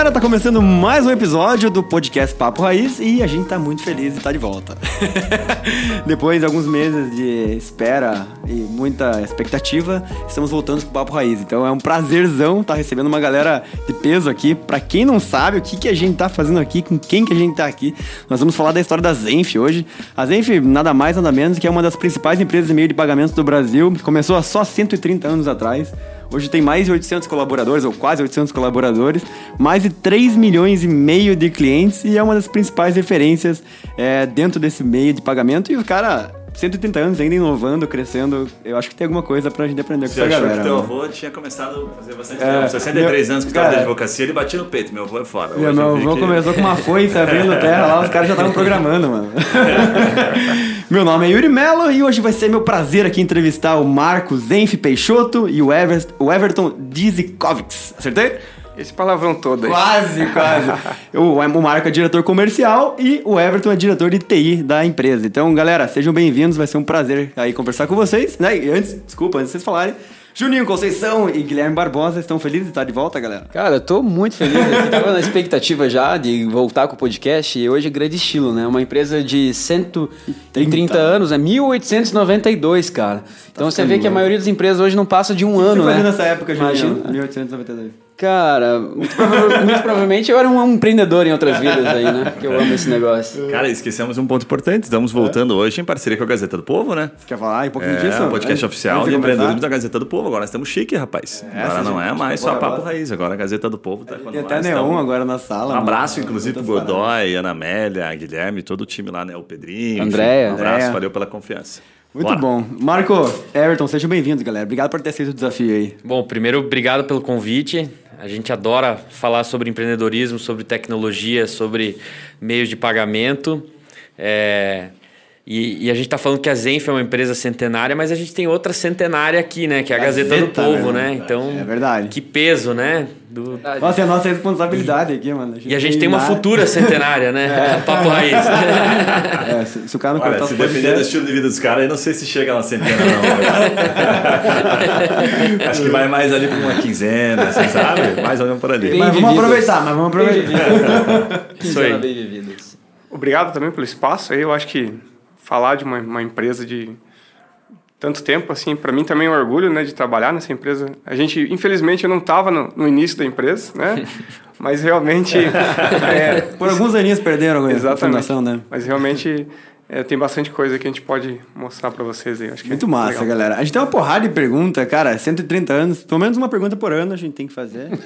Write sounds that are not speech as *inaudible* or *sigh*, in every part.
galera, tá começando mais um episódio do podcast Papo Raiz e a gente tá muito feliz de estar tá de volta. *laughs* Depois de alguns meses de espera e muita expectativa, estamos voltando com o Papo Raiz. Então é um prazerzão estar tá recebendo uma galera de peso aqui. Para quem não sabe o que, que a gente tá fazendo aqui, com quem que a gente tá aqui, nós vamos falar da história da Zenf hoje. A Zenf, nada mais, nada menos que é uma das principais empresas de meio de pagamento do Brasil. Começou há só 130 anos atrás. Hoje tem mais de 800 colaboradores, ou quase 800 colaboradores, mais de 3 milhões e meio de clientes e é uma das principais referências é, dentro desse meio de pagamento. E o cara 130 anos ainda inovando, crescendo. Eu acho que tem alguma coisa pra gente aprender com Você essa achou galera. que teu né? avô tinha começado a fazer bastante É, tempo. 63 meu- anos que estava de advocacia, ele batia no peito. Meu avô é fora. Meu, meu avô que- começou com uma foice abrindo *laughs* terra lá, os caras já estavam programando, mano. *laughs* meu nome é Yuri Mello e hoje vai ser meu prazer aqui entrevistar o Marcos Zenf Peixoto e o, o Everton Dizikovics. Acertei? Esse palavrão todo aí. Quase, quase. *laughs* o, o Marco é diretor comercial e o Everton é diretor de TI da empresa. Então, galera, sejam bem-vindos. Vai ser um prazer aí conversar com vocês. Né? E antes, desculpa, antes de vocês falarem, Juninho Conceição e Guilherme Barbosa estão felizes de estar de volta, galera? Cara, eu tô muito feliz aqui. Tava na expectativa já de voltar com o podcast e hoje é grande estilo, né? Uma empresa de 130 anos, é 1892, cara. Então você vê que a maioria das empresas hoje não passa de um ano, né? nessa época, Juninho? Imagina. 1892. Cara, muito, prova- *laughs* muito provavelmente eu era um empreendedor em outras vidas aí, né? Que eu amo esse negócio. Cara, esquecemos um ponto importante. Estamos voltando hoje em parceria com a Gazeta do Povo, né? Quer falar um pouquinho É, disso? um podcast Antes- oficial de empreendedorismo da Gazeta do Povo. Agora nós estamos chique, rapaz. agora essa não é mais só papo bora. raiz. Agora a Gazeta do Povo tá quando Tem até neon estamos- agora na sala. Um mano. abraço, inclusive, pro. Godoy, Ana Amélia, Guilherme, todo o time lá, né? O Pedrinho. Andréia. Um abraço, Andréia. valeu pela confiança. Muito Bora. bom. Marco, Everton, sejam bem-vindos, galera. Obrigado por ter aceito o desafio aí. Bom, primeiro, obrigado pelo convite. A gente adora falar sobre empreendedorismo, sobre tecnologia, sobre meios de pagamento. É, E, e a gente está falando que a Zenf é uma empresa centenária, mas a gente tem outra centenária aqui, né? Que é a Gazeta, do Gazeta, Povo, né? né? Então, É verdade. que peso, né? Do- Nossa, é a nossa responsabilidade aqui, mano. E a gente tem uma nada- futura centenária, né? *laughs* Papo Raiz. É, se, se o cara não Olha, se depender do estilo de vida dos caras, eu não sei se chega na centena, não. *laughs* Acho que vai mais ali pra uma quinzena, assim, sabe? Mais ou menos por ali. Bem Mas vamos vividas. aproveitar, mas vamos aproveitar. Isso aí. bem. Obrigado também pelo espaço aí. Eu acho que falar de uma, uma empresa de tanto tempo, assim, para mim também é um orgulho, né, de trabalhar nessa empresa. A gente, infelizmente, eu não estava no, no início da empresa, né? *laughs* Mas realmente, *laughs* é, Por alguns aninhos perderam a exatamente. fundação, né? Mas realmente é, tem bastante coisa que a gente pode mostrar para vocês aí. Acho que Muito é massa, legal. galera. A gente tem uma porrada de pergunta, cara. 130 anos, pelo menos uma pergunta por ano a gente tem que fazer. *laughs*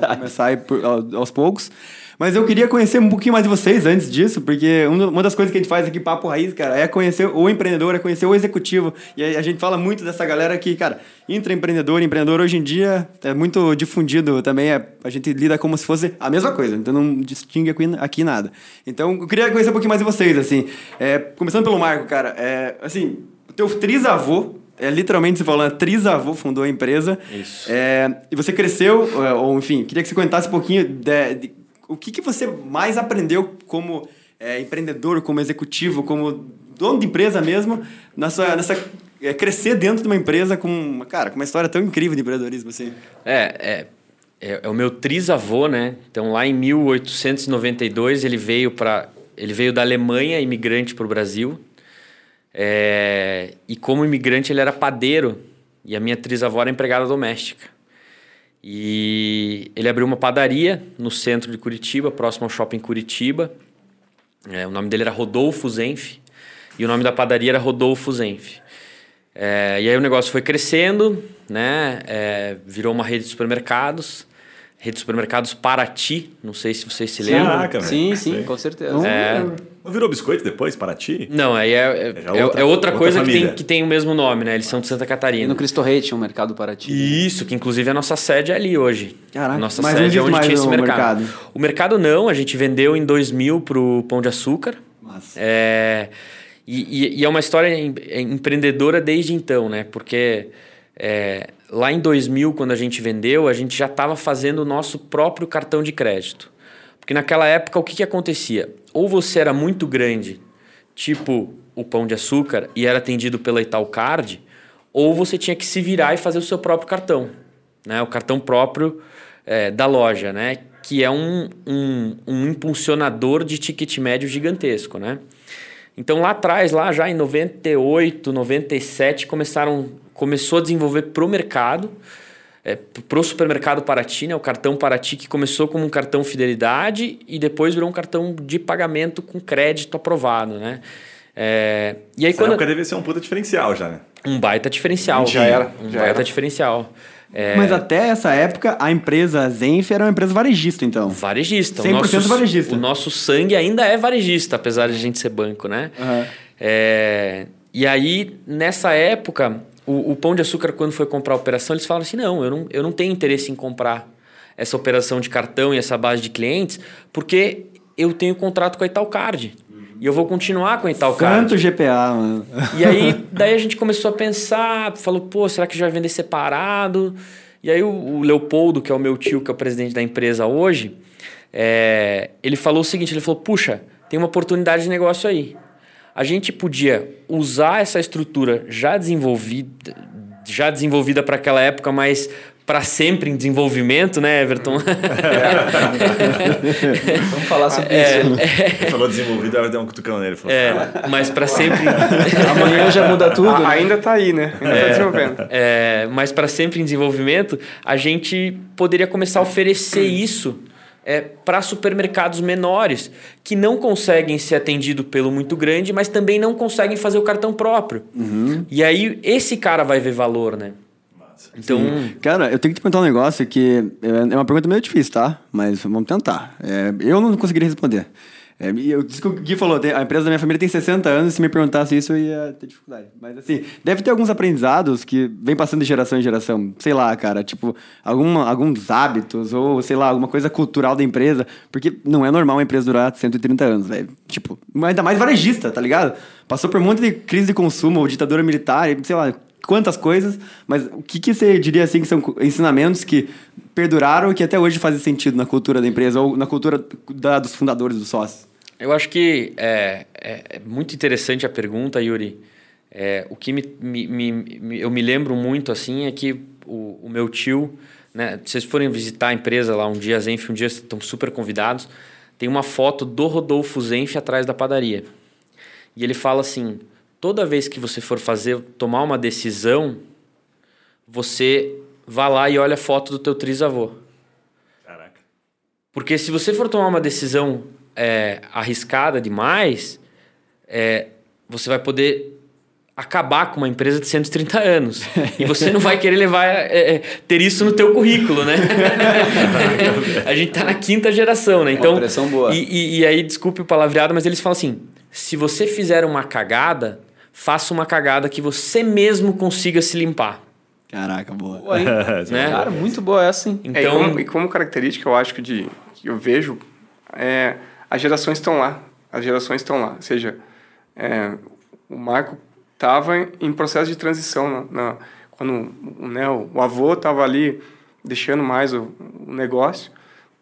Vamos Começar por- ao- aos poucos. Mas eu queria conhecer um pouquinho mais de vocês antes disso, porque um- uma das coisas que a gente faz aqui, Papo Raiz, cara, é conhecer o empreendedor, é conhecer o executivo. E a gente fala muito dessa galera que, cara, intraempreendedor, empreendedor hoje em dia é muito difundido também. é- a gente lida como se fosse a mesma coisa, então não distingue aqui, aqui nada. Então eu queria conhecer um pouquinho mais de vocês, assim. É, começando pelo Marco, cara, é, assim, o teu trisavô é literalmente você falando, trisavô fundou a empresa. Isso. É, e você cresceu, é, ou enfim, queria que você comentasse um pouquinho de, de- o que, que você mais aprendeu como é, empreendedor, como executivo, como dono de empresa mesmo, nessa, nessa é, crescer dentro de uma empresa com, cara, com uma história tão incrível de empreendedorismo assim. É, é, é, é o meu trisavô, né? Então, lá em 1892, ele veio para ele veio da Alemanha, imigrante para o Brasil. É, e como imigrante, ele era padeiro. E a minha trisavó era empregada doméstica. E ele abriu uma padaria no centro de Curitiba, próximo ao shopping Curitiba. É, o nome dele era Rodolfo Zenf. E o nome da padaria era Rodolfo Zenf. É, e aí o negócio foi crescendo, né? É, virou uma rede de supermercados. Rede de supermercados Paraty, não sei se vocês se lembram. Caraca, velho. Sim, sim, com certeza. É, Não virou biscoito depois, para ti? não, aí é, é, É é- outra- é outra, outra coisa que tem, que tem o mesmo nome, né? Eles são de Santa E Catarina. no Cristo Rei tinha um mercado para ti. Isso, que inclusive a nossa sede é ali hoje. Caraca, nossa mas sede é onde mais tinha esse o mercado. mercado. O mercado não, a gente vendeu em 2000 pro Pão de Açúcar. Massa. É, e, e- e é uma história em- empreendedora desde então, né? Porque é, lá em 2000, quando a gente vendeu, a gente já estava fazendo o nosso próprio cartão de crédito. Porque naquela época, o que, que acontecia? Ou você era muito grande, tipo o Pão de Açúcar, e era atendido pela Itaúcard, ou você tinha que se virar e fazer o seu próprio cartão. Né? O cartão próprio é, da loja, né? que é um, um, um impulsionador de ticket médio gigantesco, né? Então lá atrás, lá já em 98, 97, começaram, começou a desenvolver pro mercado, é, pro supermercado Paraty, né? O cartão Paraty que começou como um cartão fidelidade e depois virou um cartão de pagamento com crédito aprovado, né? É, e aí Essa quando época deve ser um puta diferencial já, né? um baita diferencial, Já era, um já baita era. diferencial. É, Mas até essa época, a empresa Zenf era uma empresa varejista, então. Varejista. 100% o nosso, varejista. O nosso sangue ainda é varejista, apesar de a gente ser banco, né? Aham. É, e aí, nessa época, o, o Pão de Açúcar, quando foi comprar a operação, eles falaram assim: não eu, não, eu não tenho interesse em comprar essa operação de cartão e essa base de clientes, porque eu tenho contrato com a Italcard. E eu vou continuar com a Italcard. Santo GPA, mano. E aí, daí a gente começou a pensar, falou, pô, será que já vai vender separado? E aí o, o Leopoldo, que é o meu tio, que é o presidente da empresa hoje, é, ele falou o seguinte, ele falou, puxa, tem uma oportunidade de negócio aí. A gente podia usar essa estrutura já desenvolvida, já desenvolvida para aquela época, mas para sempre em desenvolvimento, né, Everton? *laughs* Vamos falar sobre É, isso. Ele falou desenvolvido, ela deu um cutucão nele. Falou, é, mas para sempre *laughs* Amanhã já muda tudo. A- né? ainda tá aí, né? Ainda tá desenvolvendo. é, mas para sempre em desenvolvimento, a gente poderia começar a oferecer isso é, para supermercados menores que não conseguem ser atendidos pelo muito grande, mas também não conseguem fazer o cartão próprio. E aí esse cara vai ver valor, né? Então, Cara, eu tenho que te perguntar um negócio que é é uma pergunta meio difícil, tá? Mas vamos tentar. É, eu não conseguiria responder. É, eu disse que o Gui falou, a empresa da minha família tem 60 anos, se me perguntasse isso eu ia ter dificuldade. Mas assim, deve ter alguns aprendizados que vem passando de geração em geração. Sei lá, cara, tipo, alguma, alguns hábitos ou, sei lá, alguma coisa cultural da empresa. Porque não é normal uma empresa durar 130 anos, velho. Tipo, ainda mais varejista, tá ligado? Passou por um monte de crise de consumo, ou ditadura militar, sei lá, quantas coisas, mas o que, que você diria assim que são ensinamentos que perduraram e que até hoje fazem sentido na cultura da empresa ou na cultura da- dos fundadores, dos sócios? Eu acho que é, é- é muito interessante a pergunta, Yuri. É, o que me, me- me- eu me lembro muito assim é que o, o meu tio, né, se vocês forem visitar a empresa lá um dia, Zenf, um dia estão super convidados, tem uma foto do Rodolfo Zenf atrás da padaria. E ele fala assim: toda vez que você for fazer, tomar uma decisão, você vá lá e olha a foto do teu trisavô. Caraca. Porque se você for tomar uma decisão é, arriscada demais, é, você vai poder acabar com uma empresa de 130 anos. *laughs* e você não vai querer levar é, é, ter isso no teu currículo, né? *laughs* a gente tá na quinta geração, né? Então, pressão boa. E, e- e aí, desculpe o palavreado, mas eles falam assim: se você fizer uma cagada, faça uma cagada que você mesmo consiga se limpar. Caraca, boa. Boa, hein? *laughs* Né? Cara, muito boa essa, hein? É, e, Então, como, e como característica, eu acho que, de, que eu vejo, é, as gerações estão lá. As gerações estão lá. Ou seja, é, o Marco estava em processo de transição. Na, na- quando né, o, o avô estava ali deixando mais o, o negócio,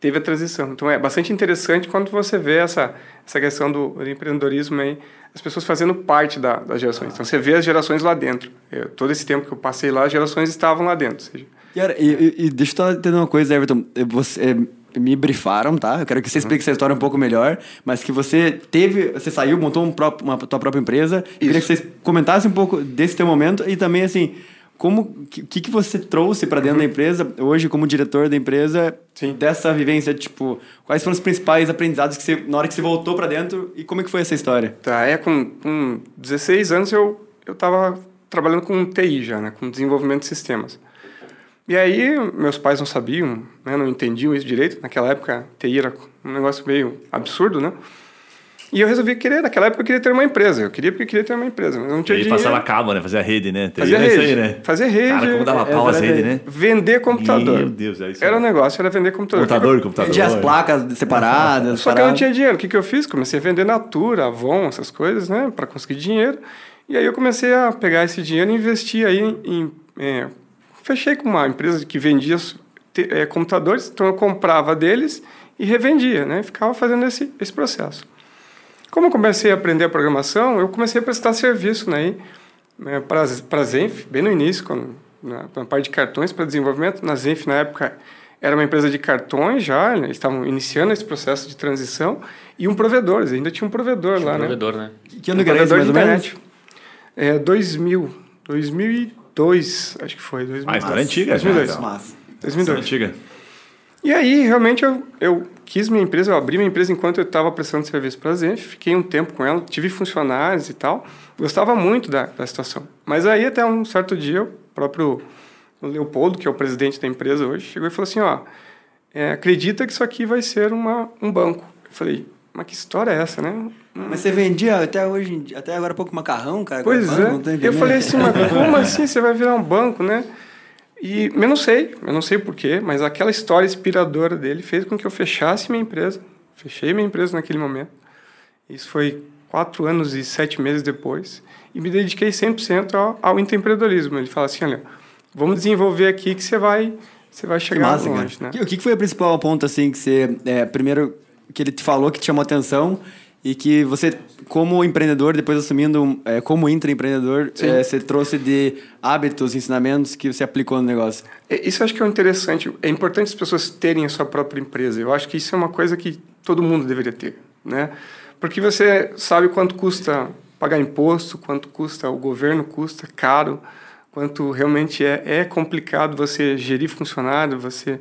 teve a transição. Então, é bastante interessante quando você vê essa, essa questão do, do empreendedorismo aí, as pessoas fazendo parte da, das gerações. Então, você vê as gerações lá dentro. Eu, todo esse tempo que eu passei lá, as gerações estavam lá dentro. Seja, Cara, e, e- e deixa eu entender uma coisa, Everton. Você, é, me brifaram, tá? Eu quero que você explique essa história um pouco melhor, mas que você teve, você saiu, montou um próprio, uma tua própria empresa. Eu queria que vocês comentassem um pouco desse teu momento e também, assim, como, que, que você trouxe para dentro da empresa, hoje como diretor da empresa, Sim. dessa vivência, tipo, quais foram os principais aprendizados que você, na hora que você voltou para dentro e como é que foi essa história? Tá, é com, com 16 anos eu eu estava trabalhando com TI já, né, com desenvolvimento de sistemas. E aí meus pais não sabiam, né, não entendiam isso direito. Naquela época TI era um negócio meio absurdo, né? E eu resolvi querer, naquela época eu queria ter uma empresa. Eu queria porque eu queria ter uma empresa, mas eu não tinha Ele dinheiro. passava cabo, né? Fazia rede, né? Fazia Isso rede. aí, né? Fazia rede. Cara, como dava É, pau as era redes, rede. né? Vender computador. Meu Deus, é isso. Era o né? negócio, era vender computador. Computador, computador. Vendia as placas separadas. Só que eu não tinha dinheiro. O que, que eu fiz? Comecei a vender Natura, Avon, essas coisas, né? Para conseguir dinheiro. E aí eu comecei a pegar esse dinheiro e investir aí em... é, fechei com uma empresa que vendia é, computadores, então eu comprava deles e revendia, né? Ficava fazendo esse, esse processo. Como eu comecei a aprender a programação, eu comecei a prestar serviço né, né, para a Zenf, bem no início, quando, na, na parte de cartões para desenvolvimento. Na Zenf, na época, era uma empresa de cartões já, eles estavam iniciando esse processo de transição, e um provedor, eles ainda tinha um provedor lá, Um né? provedor, né? Que ano que era provedor mais de ou menos? internet. É, 2000, 2002, acho que foi. 2000. Ah, história antiga já, 2002. então. Massa. Essa 2002. antiga. E aí, realmente, eu, eu quis minha empresa, eu abri minha empresa enquanto eu estava prestando serviço para a Zenf, fiquei um tempo com ela, tive funcionários e tal, gostava muito da, da situação. Mas aí, até um certo dia, o próprio Leopoldo, que é o presidente da empresa hoje, chegou e falou assim, ó, é, acredita que isso aqui vai ser uma, um banco. Eu falei, mas que história é essa, né? Mas você vendia até hoje, até agora pouco macarrão, cara? Pois é. não tô Eu falei assim, mas como *laughs* assim você vai virar um banco, né? E eu não sei, eu não sei porquê, mas aquela história inspiradora dele fez com que eu fechasse minha empresa. Fechei minha empresa naquele momento. Isso foi quatro anos e sete meses depois. E me dediquei 100% ao, ao empreendedorismo. Ele fala assim, olha, vamos desenvolver aqui que você vai, você vai Que chegar massa, longe, cara. né? O que que foi o principal ponto, assim, que você... é, primeiro, que ele te falou que te chamou atenção e que você, como empreendedor, depois assumindo é, como intraempreendedor, é, você trouxe de hábitos, ensinamentos que você aplicou no negócio. É, Isso eu acho que é interessante. É importante as pessoas terem a sua própria empresa. Eu acho que isso é uma coisa que todo mundo deveria ter, né? Porque você sabe quanto custa pagar imposto, quanto custa o governo custa, caro, quanto realmente é, é complicado você gerir funcionário, você...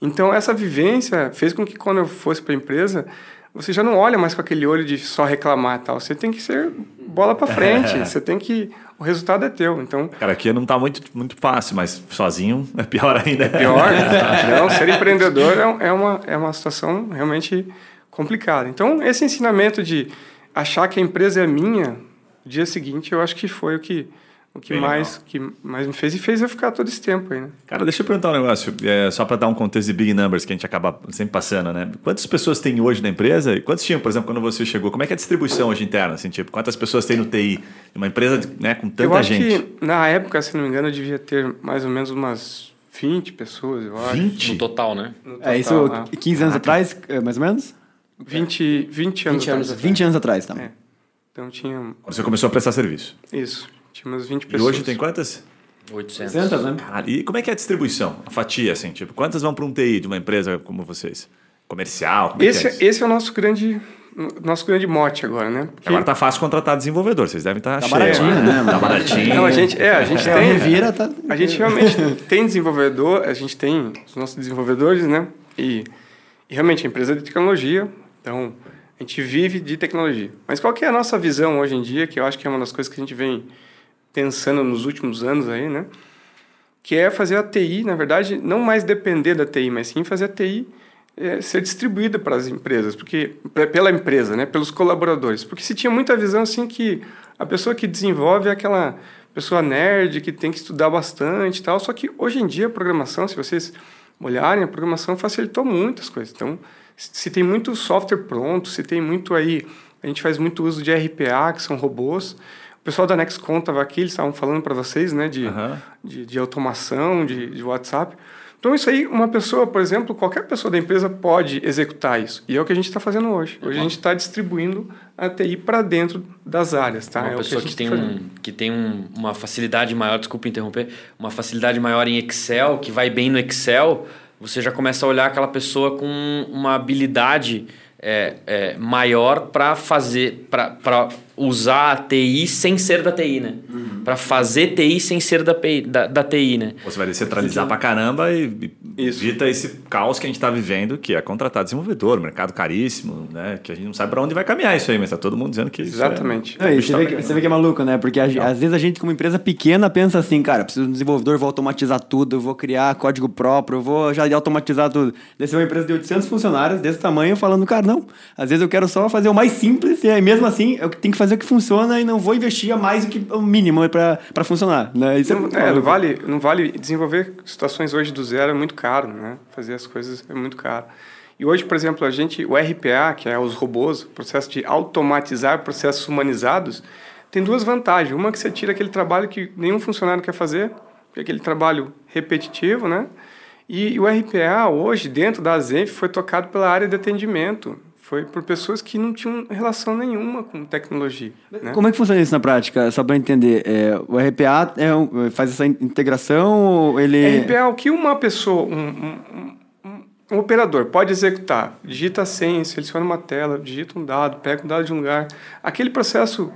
Então, essa vivência fez com que quando eu fosse para a empresa, você já não olha mais com aquele olho de só reclamar tal. Você tem que ser bola para frente, *laughs* você tem que... O resultado é teu, então... Cara, aqui não tá muito, muito fácil, mas sozinho é pior ainda. pior. Não, ser empreendedor é, é uma, é uma situação realmente complicada. Então, esse ensinamento de achar que a empresa é minha, no dia seguinte, eu acho que foi o que, o que, Bem mais, que mais me fez e fez eu ficar todo esse tempo aí, né? Cara, deixa eu perguntar um negócio, é, só para dar um contexto de big numbers que a gente acaba sempre passando, né? Quantas pessoas tem hoje na empresa? E quantos tinham, por exemplo, quando você chegou? Como é que é a distribuição hoje interna? Assim, tipo, quantas pessoas tem no TI? Uma empresa né, com tanta eu acho gente? que, na época, se não me engano, eu devia ter mais ou menos umas 20 pessoas, eu acho. 20? No total, né? No É, isso total, 15 anos atrás, é, mais ou menos? 20, 20 anos. 20 anos atrás. 20 anos atrás, tá? É. Então tinha Quando você começou a prestar serviço. isso. Tinha umas 20 E pessoas. hoje tem quantas? 800. 60, né? Caralho, e como é que é a distribuição? A fatia, assim, tipo, quantas vão para um TI de uma empresa como vocês? Comercial? Como é Esse, é isso? esse é o nosso grande, nosso grande mote agora, né? Porque- Agora tá fácil contratar desenvolvedor, vocês devem estar Tá cheios, baratinho, né, Tá mano? baratinho. Não, a gente, é, a gente É, o tem. Revira tá... A gente realmente tem desenvolvedor, a gente tem os nossos desenvolvedores, né? E, e realmente a empresa é de tecnologia, então a gente vive de tecnologia. Mas qual que é a nossa visão hoje em dia, que eu acho que é uma das coisas que a gente vem pensando nos últimos anos aí, né? Que é fazer a TI, na verdade, não mais depender da TI, mas sim fazer a TI eh, ser distribuída para as empresas, porque pe- pela empresa, né, pelos colaboradores, porque se tinha muita visão assim que a pessoa que desenvolve é aquela pessoa nerd que tem que estudar bastante e tal, só que hoje em dia a programação, se vocês olharem, a programação facilitou muitas coisas. Então, se tem muito software pronto, se tem muito aí, a gente faz muito uso de RPA, que são robôs. O pessoal da Nextcom estava aqui, eles estavam falando para vocês, né, de, Aham. de, de automação, de, de WhatsApp. Então, isso aí, uma pessoa, por exemplo, qualquer pessoa da empresa pode executar isso. E é o que a gente está fazendo hoje. Hoje a gente está distribuindo a TI para dentro das áreas. Tá? Uma é pessoa que, gente tem, tá um, que tem um- uma facilidade maior, desculpa interromper, uma facilidade maior em Excel, que vai bem no Excel, você já começa a olhar aquela pessoa com uma habilidade é, é, maior para fazer, para usar a TI sem ser da TI, né? Para fazer TI sem ser da, da, da TI, né? Você vai descentralizar pra caramba e Isso. evita esse caos que a gente tá vivendo, que é contratar desenvolvedor, mercado caríssimo, né? Que a gente não sabe pra onde vai caminhar isso aí, mas tá todo mundo dizendo que isso é- Exatamente. Não, bicho você, tá vê que, você vê que é maluco, né? Porque a- às vezes a gente, como empresa pequena, pensa assim, cara, preciso de um desenvolvedor, vou automatizar tudo, eu vou criar código próprio, eu vou já automatizar tudo. Vê uma empresa de 800 funcionários desse tamanho falando, cara, não, às vezes eu quero só fazer o mais simples e aí mesmo assim eu tenho que fazer o que funciona e não vou investir a mais do que o mínimo pra, pra funcionar, né? Isso é, Não, muito é, não, maluco. vale, não vale desenvolver situações hoje do zero é muito caro, né? Fazer as coisas é muito caro. E hoje, por exemplo, a gente, o RPA, que é os robôs, processo de automatizar processos humanizados, tem duas vantagens. Uma que você tira aquele trabalho que nenhum funcionário quer fazer, que é aquele trabalho repetitivo, né? E, o RPA hoje, dentro da Zenf, foi tocado pela área de atendimento. Foi por pessoas que não tinham relação nenhuma com tecnologia. Né? Como é que funciona isso na prática? Só pra entender, é, o RPA é um- faz essa integração ou ele... RPA, o que uma pessoa, um, um- um- operador pode executar, digita a senha, seleciona uma tela, digita um dado, pega um dado de um lugar. Aquele processo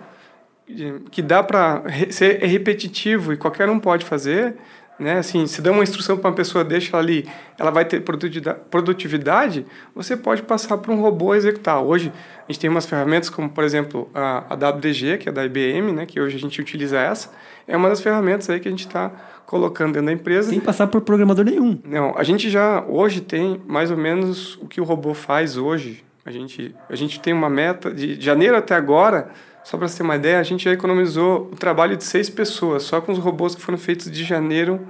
que dá para ser é repetitivo e qualquer um pode fazer, né? Assim, se dá uma instrução para uma pessoa, deixa ela ali, ela vai ter produtividade, você pode passar para um robô executar. Hoje, a gente tem umas ferramentas como, por exemplo, a, WDG, que é da IBM, né? Que hoje a gente utiliza essa. É uma das ferramentas aí que a gente está colocando dentro da empresa. Sem passar por programador nenhum. Não, a gente já hoje tem mais ou menos o que o robô faz hoje. A gente, a gente tem uma meta de janeiro até agora, só para você ter uma ideia, a gente já economizou o trabalho de seis pessoas, só com os robôs que foram feitos de janeiro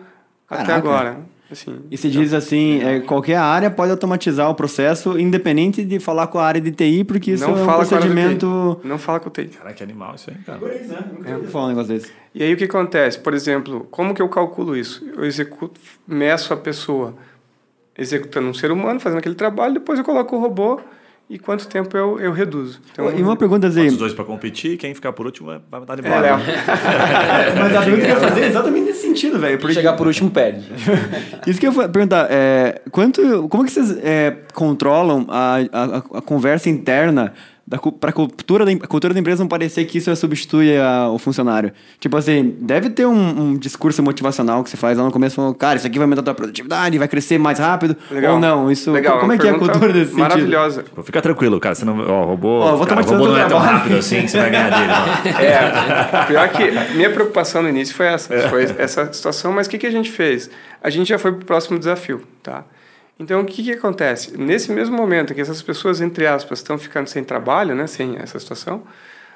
Caraca. até agora. Assim, e se diz assim, é, qualquer área pode automatizar o processo, independente de falar com a área de TI, porque isso não é um procedimento... Não fala com o TI. Caraca, que animal isso aí, cara. Pois é, é. Falar um negócio desse. E aí o que acontece? Por exemplo, como que eu calculo isso? Eu executo, meço a pessoa executando um ser humano, fazendo aquele trabalho, depois eu coloco o robô e quanto tempo eu, eu reduzo. Então, e uma pergunta assim... Os dois para competir, quem ficar por último vai de embora. É, *laughs* Mas a pergunta que eu ia fazer é exatamente nesse sentido, velho. Porque... Chegar por último perde. *laughs* Isso que eu ia perguntar, é, quanto, como é que vocês é, controlam a, a, a conversa interna para a cultura da, cultura da empresa não parecer que isso substitui a, o funcionário. Tipo assim, deve ter um, um, discurso motivacional que você faz lá no começo, falando, cara, isso aqui vai aumentar a tua produtividade, vai crescer mais rápido. Legal. Ou não, isso... Legal, como é que é a cultura desse Maravilhosa. Sentido? Fica tranquilo, cara, você não... Ó, o robô... Ó, vou cara, o robô não é tão rápido assim que você vai ganhar dele. Não. *laughs* É, pior que minha preocupação no início foi essa, é. foi essa situação, mas o que, que a gente fez? A gente já foi para o próximo desafio, tá? Então, o que, que acontece? Nesse mesmo momento que essas pessoas, entre aspas, estão ficando sem trabalho, né, sem essa situação,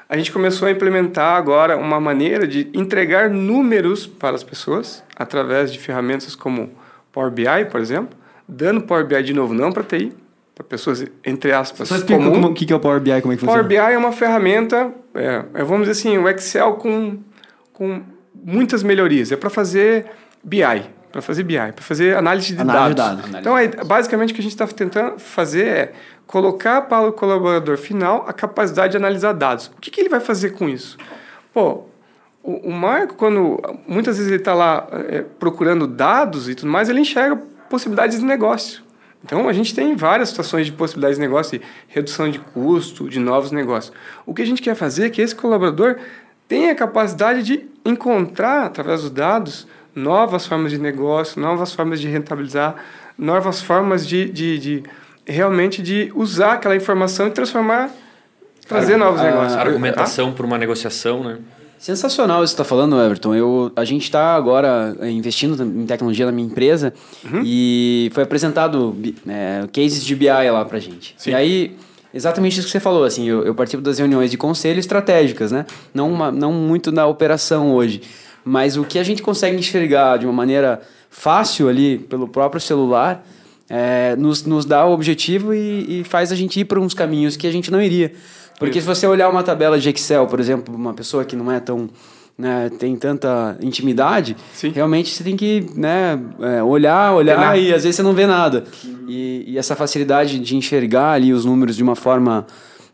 a gente começou a implementar agora uma maneira de entregar números para as pessoas através de ferramentas como Power BI, por exemplo, dando Power BI de novo não para TI, para pessoas, entre aspas, Só explica comum. o que, é o Power BI, como é que Power funciona. BI é uma ferramenta, é, é, vamos dizer assim, o Excel com, com muitas melhorias. É para fazer BI, para fazer BI, para fazer análise de análise dados. De dados. Então, é, basicamente, o que a gente está tentando fazer é colocar para o colaborador final a capacidade de analisar dados. O que, que ele vai fazer com isso? Pô, o, o Marco, quando muitas vezes ele está lá é, procurando dados e tudo mais, ele enxerga possibilidades de negócio. Então, a gente tem várias situações de possibilidades de negócio, de redução de custo, de novos negócios. O que a gente quer fazer é que esse colaborador tenha a capacidade de encontrar, através dos dados, novas formas de negócio, novas formas de rentabilizar, novas formas de, de, de realmente de usar aquela informação e transformar, trazer novos a, negócios. A argumentação por uma negociação, né? Sensacional isso que está falando, Everton. Eu, a gente está agora eh, investindo em tecnologia na minha empresa uhum. e foi apresentado é, cases de BI lá para gente. Sim. E aí, exatamente isso que você falou, assim, eu, eu participo das reuniões de conselho estratégicas, né? Não, uma, não muito na operação hoje. Mas o que a gente consegue enxergar de uma maneira fácil ali pelo próprio celular é, nos, nos dá o objetivo e, e faz a gente ir para uns caminhos que a gente não iria. Porque Isso. se você olhar uma tabela de Excel, por exemplo, uma pessoa que não é tão né, tem tanta intimidade, Sim. realmente você tem que né, é, olhar, olhar e às vezes você não vê nada. E, e, essa facilidade de enxergar ali os números de uma forma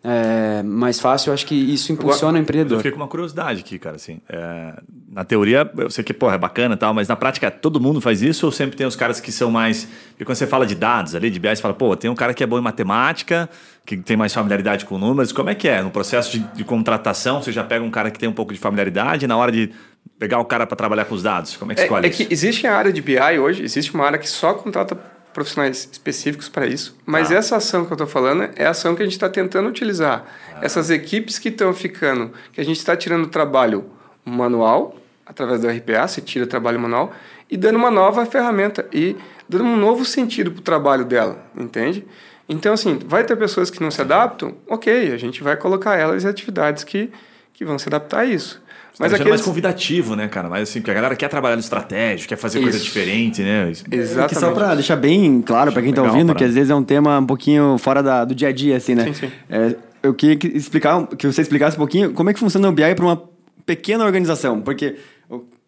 é, mais fácil, eu acho que isso impulsiona Agora, o empreendedor. Eu fiquei com uma curiosidade aqui, cara. Assim, é, na teoria, eu sei que porra, é bacana e tal, mas na prática todo mundo faz isso ou sempre tem os caras que são mais. Porque quando você fala de dados ali, de BI, você fala, pô, tem um cara que é bom em matemática, que tem mais familiaridade com números. Como é que é? No processo de, de contratação, você já pega um cara que tem um pouco de familiaridade, na hora de pegar o cara para trabalhar com os dados? Como é que é, escolhe é isso? Que existe a área de BI hoje, existe uma área que só contrata profissionais específicos para isso, mas ah. essa ação que eu estou falando é a ação que a gente está tentando utilizar. Ah. Essas equipes que estão ficando, que a gente está tirando o trabalho manual, através do RPA, se tira o trabalho manual, e dando uma nova ferramenta e dando um novo sentido para o trabalho dela, entende? Então, assim, vai ter pessoas que não se adaptam, ok, a gente vai colocar elas em atividades que, que vão se adaptar a isso. Mas aqueles... mais convidativo, né, cara? Mas assim, porque a galera quer trabalhar no estratégico, quer fazer Isso. coisa diferente, né? Exatamente. Que só para deixar bem claro para quem está ouvindo, pra... que às vezes é um tema um pouquinho fora da, do dia a dia, assim, né? Sim, sim. É, eu queria que, explicar, que você explicasse um pouquinho como é que funciona o BI para uma pequena organização, porque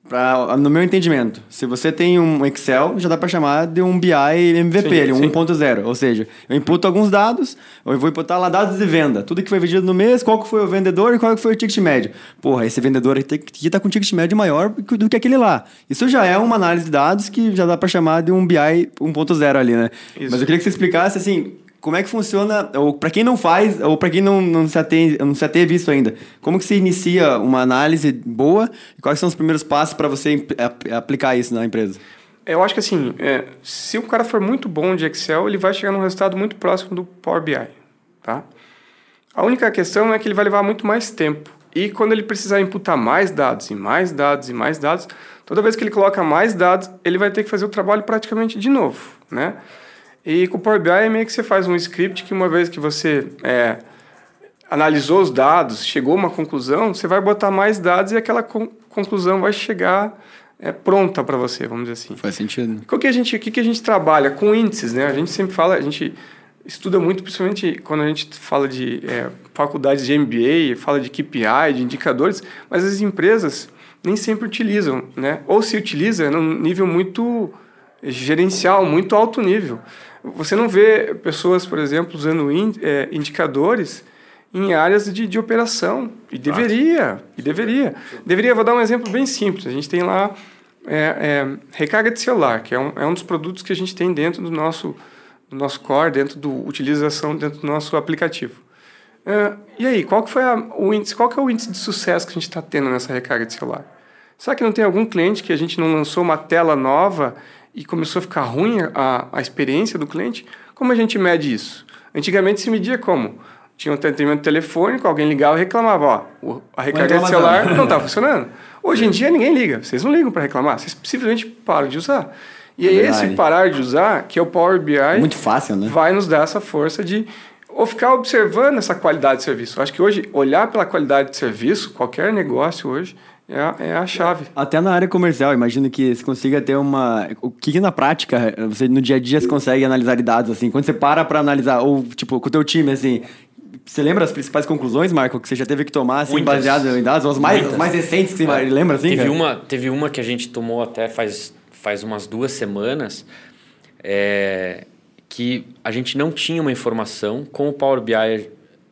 Pra, no meu entendimento, se você tem um Excel, já dá para chamar de um BI MVP, Sim, ele, sim. 1.0. Ou seja, eu imputo alguns dados, eu vou imputar lá dados de venda. Tudo que foi vendido no mês, qual que foi o vendedor e qual que foi o ticket médio. Porra, esse vendedor aqui que tá com ticket médio maior do que aquele lá. Isso já é uma análise de dados que já dá para chamar de um BI 1.0 ali, né? Isso. Mas eu queria que você explicasse, assim, como é que funciona, ou para quem não faz, ou para quem não, não, se atende, não se ateve isso ainda, como que se inicia uma análise boa e quais são os primeiros passos para você aplicar isso na empresa? Eu acho que assim, é, se o cara for muito bom de Excel, ele vai chegar num resultado muito próximo do Power BI, tá? A única questão é que ele vai levar muito mais tempo. E quando ele precisar imputar mais dados e mais dados e mais dados, toda vez que ele coloca mais dados, ele vai ter que fazer o trabalho praticamente de novo, né? E com o Power BI é meio que você faz um script que uma vez que você é, analisou os dados, chegou a uma conclusão, você vai botar mais dados e aquela con- conclusão vai chegar é, pronta para você, vamos dizer assim. Faz sentido. O que a gente, o que a gente trabalha com índices, né? A gente sempre fala, a gente estuda muito, principalmente quando a gente fala de é, faculdades de MBA, fala de KPI, de indicadores, mas as empresas nem sempre utilizam, né? Ou se utiliza é num nível muito gerencial, muito alto nível. Você não vê pessoas, por exemplo, usando in- é, indicadores em áreas de, de operação. E deveria, e deveria. Deveria, vou dar um exemplo bem simples. A gente tem lá é, é, recarga de celular, que é um, é um dos produtos que a gente tem dentro do nosso, do nosso core, dentro do utilização dentro do nosso aplicativo. É, e aí, qual que foi a, o índice, qual que é o índice de sucesso que a gente está tendo nessa recarga de celular? Será que não tem algum cliente que a gente não lançou uma tela nova e começou a ficar ruim a, a experiência do cliente? Como a gente mede isso? Antigamente se media como? Tinha um atendimento telefônico, alguém ligava e reclamava, ó, o- a recarga de celular não está *laughs* funcionando. Hoje em dia ninguém liga, vocês não ligam para reclamar, vocês simplesmente param de usar. E é esse parar de usar que é o Power BI Muito fácil, né? vai nos dar essa força de ou ficar observando essa qualidade de serviço. Eu acho que hoje, olhar pela qualidade de serviço, qualquer negócio hoje, é a, é a chave. Até na área comercial, imagino que você consiga ter uma. O que, que na prática, você no dia a dia você consegue analisar de dados, assim? Quando você para para analisar, ou tipo, com o teu time, assim. Você lembra as principais conclusões, Marco, que você já teve que tomar, assim, Muitas. baseado em dados? Ou as mais, as mais recentes que você lembra, assim? teve, cara? uma, teve uma que a gente tomou até faz, faz umas duas semanas, é, que a gente não tinha uma informação com o Power BI,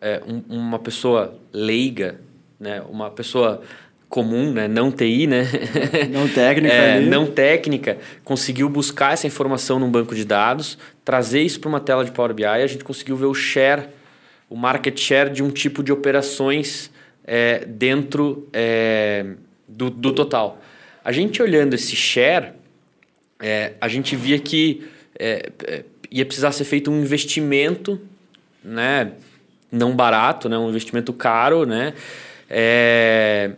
é, um- uma pessoa leiga, né, uma pessoa comum, né, não TI, né? *laughs* Não técnica *laughs* É, não técnica, conseguiu buscar essa informação num banco de dados, trazer isso para uma tela de Power BI, a gente conseguiu ver o share, o market share de um tipo de operações é, dentro é, do, do total. A gente olhando esse share, é, a gente via que é, é, ia precisar ser feito um investimento, né, não barato, né, um investimento caro, né, é,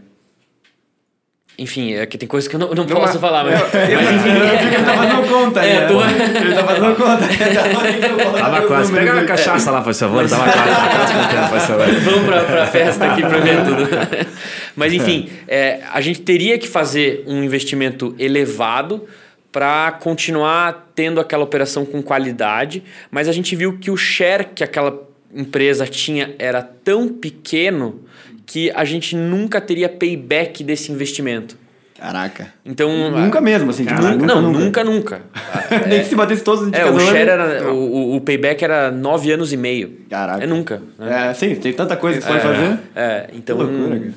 enfim, é que tem coisas que eu não, não Não posso é- falar, mas, *laughs* eu- mas enfim, Ele tá fazendo conta, É, né? tô- Ele tá fazendo conta. Tava quase. Pega uma cachaça lá, por favor. Tava quase. Tava quase contando, por favor. *laughs* Vamos pra, pra festa aqui pra ver tudo. *laughs* Mas enfim, é, a gente teria que fazer um investimento elevado para continuar tendo aquela operação com qualidade, mas a gente viu que o share que aquela empresa tinha era tão pequeno que a gente nunca teria payback desse investimento. Caraca. Então, Nunca mesmo, assim. tipo, Nunca, nunca, não, nunca. nunca, nunca. *laughs* Nem que se batesse todos os É, o indicadores. share era. O, o- o payback era nove anos e meio. Caraca. É nunca. né? É, sim, tem tanta coisa que você pode É, fazer. É, então. Que loucura, cara.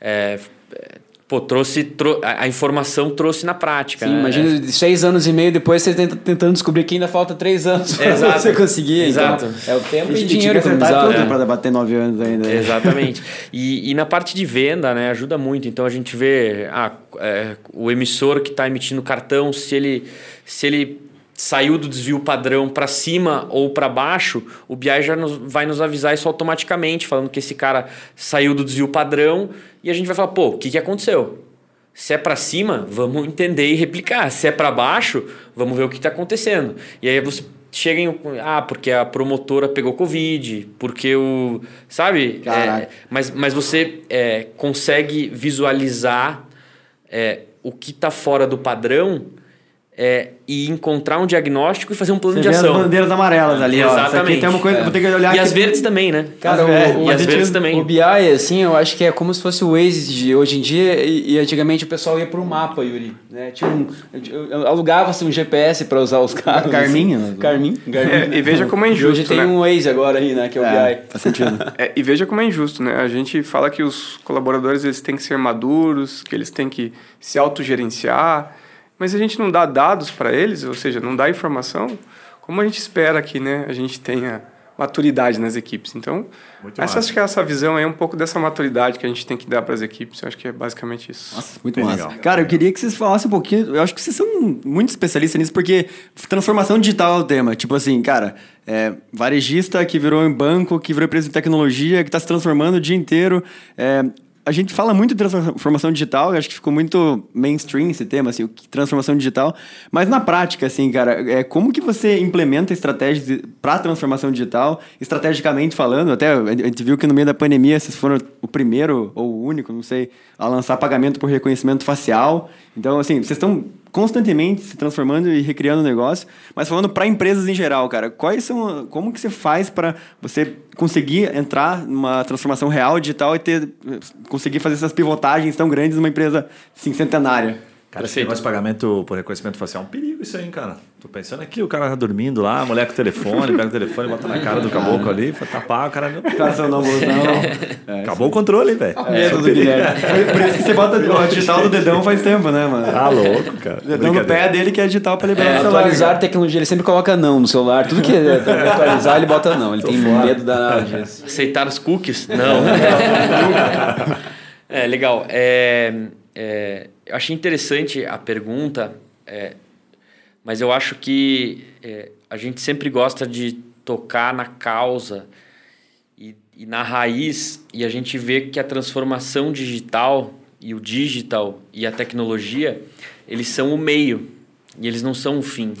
é, é, pô, trouxe. tro- a, a informação trouxe na prática. Sim, né? imagina seis anos e meio depois você tenta, tentando descobrir que ainda falta três anos pra Exato. você conseguir. Exato. Então, é o tempo e, E dinheiro economizado. tudo né? pra bater nove anos ainda. Exatamente. E, e na parte de venda, né, ajuda muito. Então a gente vê ah, é, o emissor que está emitindo cartão, se ele, se ele saiu do desvio padrão para cima ou para baixo, o BI já nos- vai nos avisar isso automaticamente, falando que esse cara saiu do desvio padrão e a gente vai falar, pô, o que, que aconteceu? Se é para cima, vamos entender e replicar. Se é para baixo, vamos ver o que está acontecendo. E aí você chega em. Ah, porque a promotora pegou Covid, porque o. Sabe? É, mas, mas você é, consegue visualizar é, o que está fora do padrão é, e encontrar um diagnóstico e fazer um plano Você de vê as ação. bandeiras amarelas ali, ó. Isso aqui Exatamente. tem uma coisa, É. vou ter que olhar E aqui. as verdes também, né? Cara, As verdes. o, e o, as verdes também. o BI, assim, eu acho que é como se fosse o Waze de hoje em dia e, e antigamente o pessoal ia pro mapa, Yuri. Né? Tinha um, eu- alugava-se um GPS para usar os carros. Garmin, assim. né? Garmin. Garmin. *laughs* É, e veja como é E injusto, hoje tem né? um Waze agora aí, né? Que é o É, BI. faz sentido. *laughs* É, e veja como é injusto, né? A gente fala que os colaboradores eles têm que ser maduros, que eles têm que se autogerenciar, mas a gente não dá dados para eles, ou seja, não dá informação, como a gente espera que né, a gente tenha maturidade nas equipes. Então, Muito essa, massa. acho que essa visão aí é um pouco dessa maturidade que a gente tem que dar para as equipes. Eu acho que é basicamente isso. Nossa, muito Bem massa. legal. Cara, eu queria que vocês falassem um pouquinho. Eu acho que vocês são muito especialistas nisso, porque transformação digital é o tema. Tipo assim, cara, é, varejista que virou em banco, que virou empresa de tecnologia, que está se transformando o dia inteiro. É, a gente fala muito de transformação digital, acho que ficou muito mainstream esse tema, assim, transformação digital. Mas na prática, assim, cara, é, como que você implementa estratégias para transformação digital, estrategicamente falando? Até a gente viu que no meio da pandemia vocês foram o primeiro ou o único, não sei, a lançar pagamento por reconhecimento facial. Então, assim, vocês estão constantemente se transformando e recriando o negócio, mas falando para empresas em geral, cara, quais são, como que você faz para você conseguir entrar numa transformação real digital e ter conseguir fazer essas pivotagens tão grandes numa empresa assim, centenária? Cara, esse negócio de pagamento por reconhecimento facial é um perigo isso aí, hein, cara. Tô pensando aqui, o cara tá dormindo lá, a mulher com o telefone, pega o telefone, bota na cara do caboclo ali, fala, tapar, o cara... Cara, seu não, não. É, Acabou o controle, velho. medo do Guilherme. Por- Por isso que você bota o digital do dedão faz tempo, né, mano? Tá louco, cara. O dedão no pé dele que é digital pra liberar É, o celular. atualizar a tecnologia, ele sempre coloca não no celular. Tudo que é atualizar, ele bota não. Ele tem medo da. Aceitar os cookies? *laughs* Não. é, legal. É, é, eu achei interessante a pergunta, é, mas eu acho que é, a gente sempre gosta de tocar na causa e, e na raiz, e a gente vê que a transformação digital e o digital e a tecnologia, eles são o meio e eles não são o fim.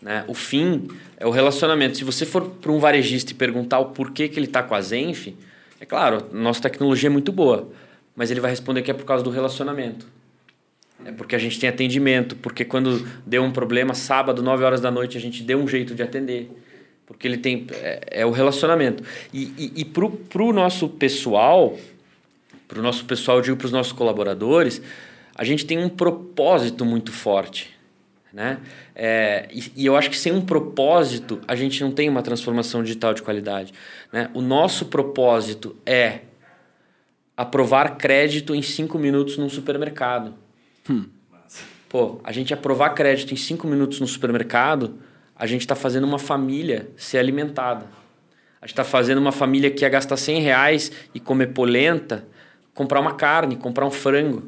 Né? O fim é o relacionamento. Se você for para um varejista e perguntar o porquê que ele está com a Zenf, é claro, nossa tecnologia é muito boa, mas ele vai responder que é por causa do relacionamento. É porque a gente tem atendimento, porque quando deu um problema, sábado, 9 horas da noite, a gente deu um jeito de atender. Porque ele tem. É, é o relacionamento. E, e, e para o nosso pessoal, para o nosso pessoal, eu digo para os nossos colaboradores, a gente tem um propósito muito forte. Né? É, e, e eu acho que sem um propósito, a gente não tem uma transformação digital de qualidade. Né? O nosso propósito é aprovar crédito em cinco minutos num supermercado. Pô, a gente aprovar crédito em cinco minutos no supermercado, a gente está fazendo uma família ser alimentada. A gente está fazendo uma família que ia gastar 100 reais e comer polenta, comprar uma carne, comprar um frango.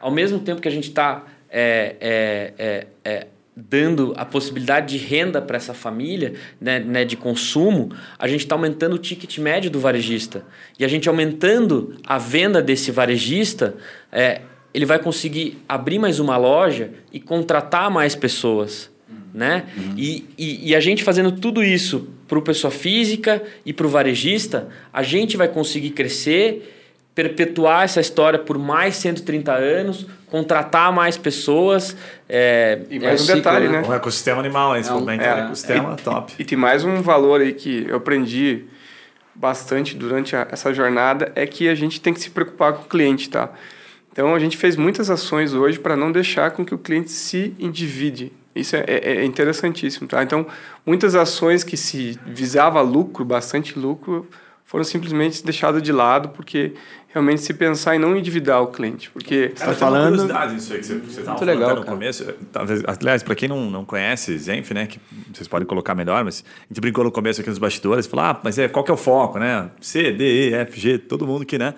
Ao mesmo tempo que a gente está é, é, é, é, dando a possibilidade de renda para essa família, né, né, de consumo, a gente está aumentando o ticket médio do varejista. E a gente aumentando a venda desse varejista, é, ele vai conseguir abrir mais uma loja e contratar mais pessoas. Né? E, e, e a gente fazendo tudo isso para o pessoa física e para o varejista, a gente vai conseguir crescer, perpetuar essa história por mais 130 anos, contratar mais pessoas. É, E É mais o um ciclo, detalhe, né? né? Um ecossistema animal? Esse É um- momento é. um ecossistema top. E tem mais um valor aí que eu aprendi bastante durante a- essa jornada é que a gente tem que se preocupar com o cliente, tá? Então a gente fez muitas ações hoje para não deixar com que o cliente se endivide. Isso é, é- é interessantíssimo, tá? Então muitas ações que se visava lucro, bastante lucro, foram simplesmente deixadas de lado porque realmente se pensar em não endividar o cliente, porque Cara, tá tem uma falando- curiosidade isso aí que você, você tava Muito falando legal, no cara. começo. Talvez, aliás, para quem não, não conhece Zenf, né, que vocês podem colocar melhor, mas a gente brincou no começo aqui nos bastidores, falou, ah, mas é, qual que é o foco, né? C, D, E, F, G, todo mundo que, né?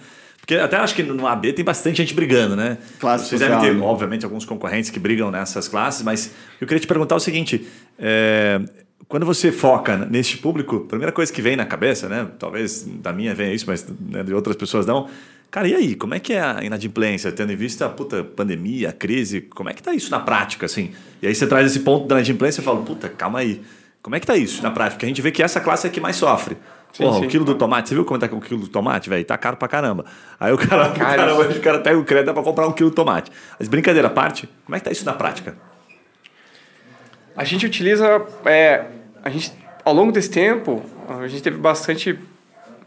Porque até acho que no AB tem bastante gente brigando, né? Classe Vocês social, devem ter, né? obviamente, alguns concorrentes que brigam nessas classes, mas eu queria te perguntar o seguinte: é, quando você foca neste público, a primeira coisa que vem na cabeça, né? Talvez da minha venha isso, mas né, de outras pessoas não. Cara, e aí? Como é que é a inadimplência, tendo em vista a puta pandemia, a crise? Como é que tá isso na prática, assim? E aí você traz esse ponto da inadimplência e fala, puta, calma aí. Como é que tá isso na prática? Porque a gente vê que essa classe é que mais sofre. Sim, Porra, sim. o quilo do tomate, você viu como tá com o quilo do tomate, velho? Tá caro pra caramba. Aí o cara, o cara, Caro. hoje o cara pega o crédito pra comprar um quilo de tomate. Mas brincadeira à parte, como é que tá isso na prática? A gente utiliza, é, a gente, ao longo desse tempo, a gente teve bastante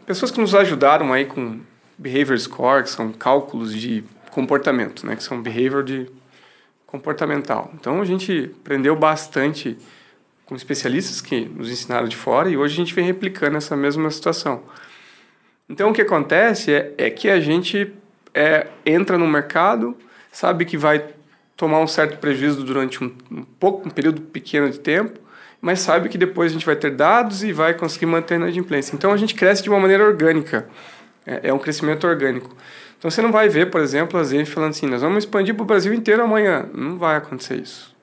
pessoas que nos ajudaram aí com behavior score, que são cálculos de comportamento, né, que são behavior de comportamental. Então a gente aprendeu bastante com especialistas que nos ensinaram de fora e hoje a gente vem replicando essa mesma situação. Então o que acontece é, é que a gente é, entra no mercado, sabe que vai tomar um certo prejuízo durante um, um pouco, um período pequeno de tempo, mas sabe que depois a gente vai ter dados e vai conseguir manter a inadimplência. Então a gente cresce de uma maneira orgânica, é, é um crescimento orgânico. Então você não vai ver, por exemplo, a Zenf falando assim, nós vamos expandir para o Brasil inteiro amanhã. Não vai acontecer isso.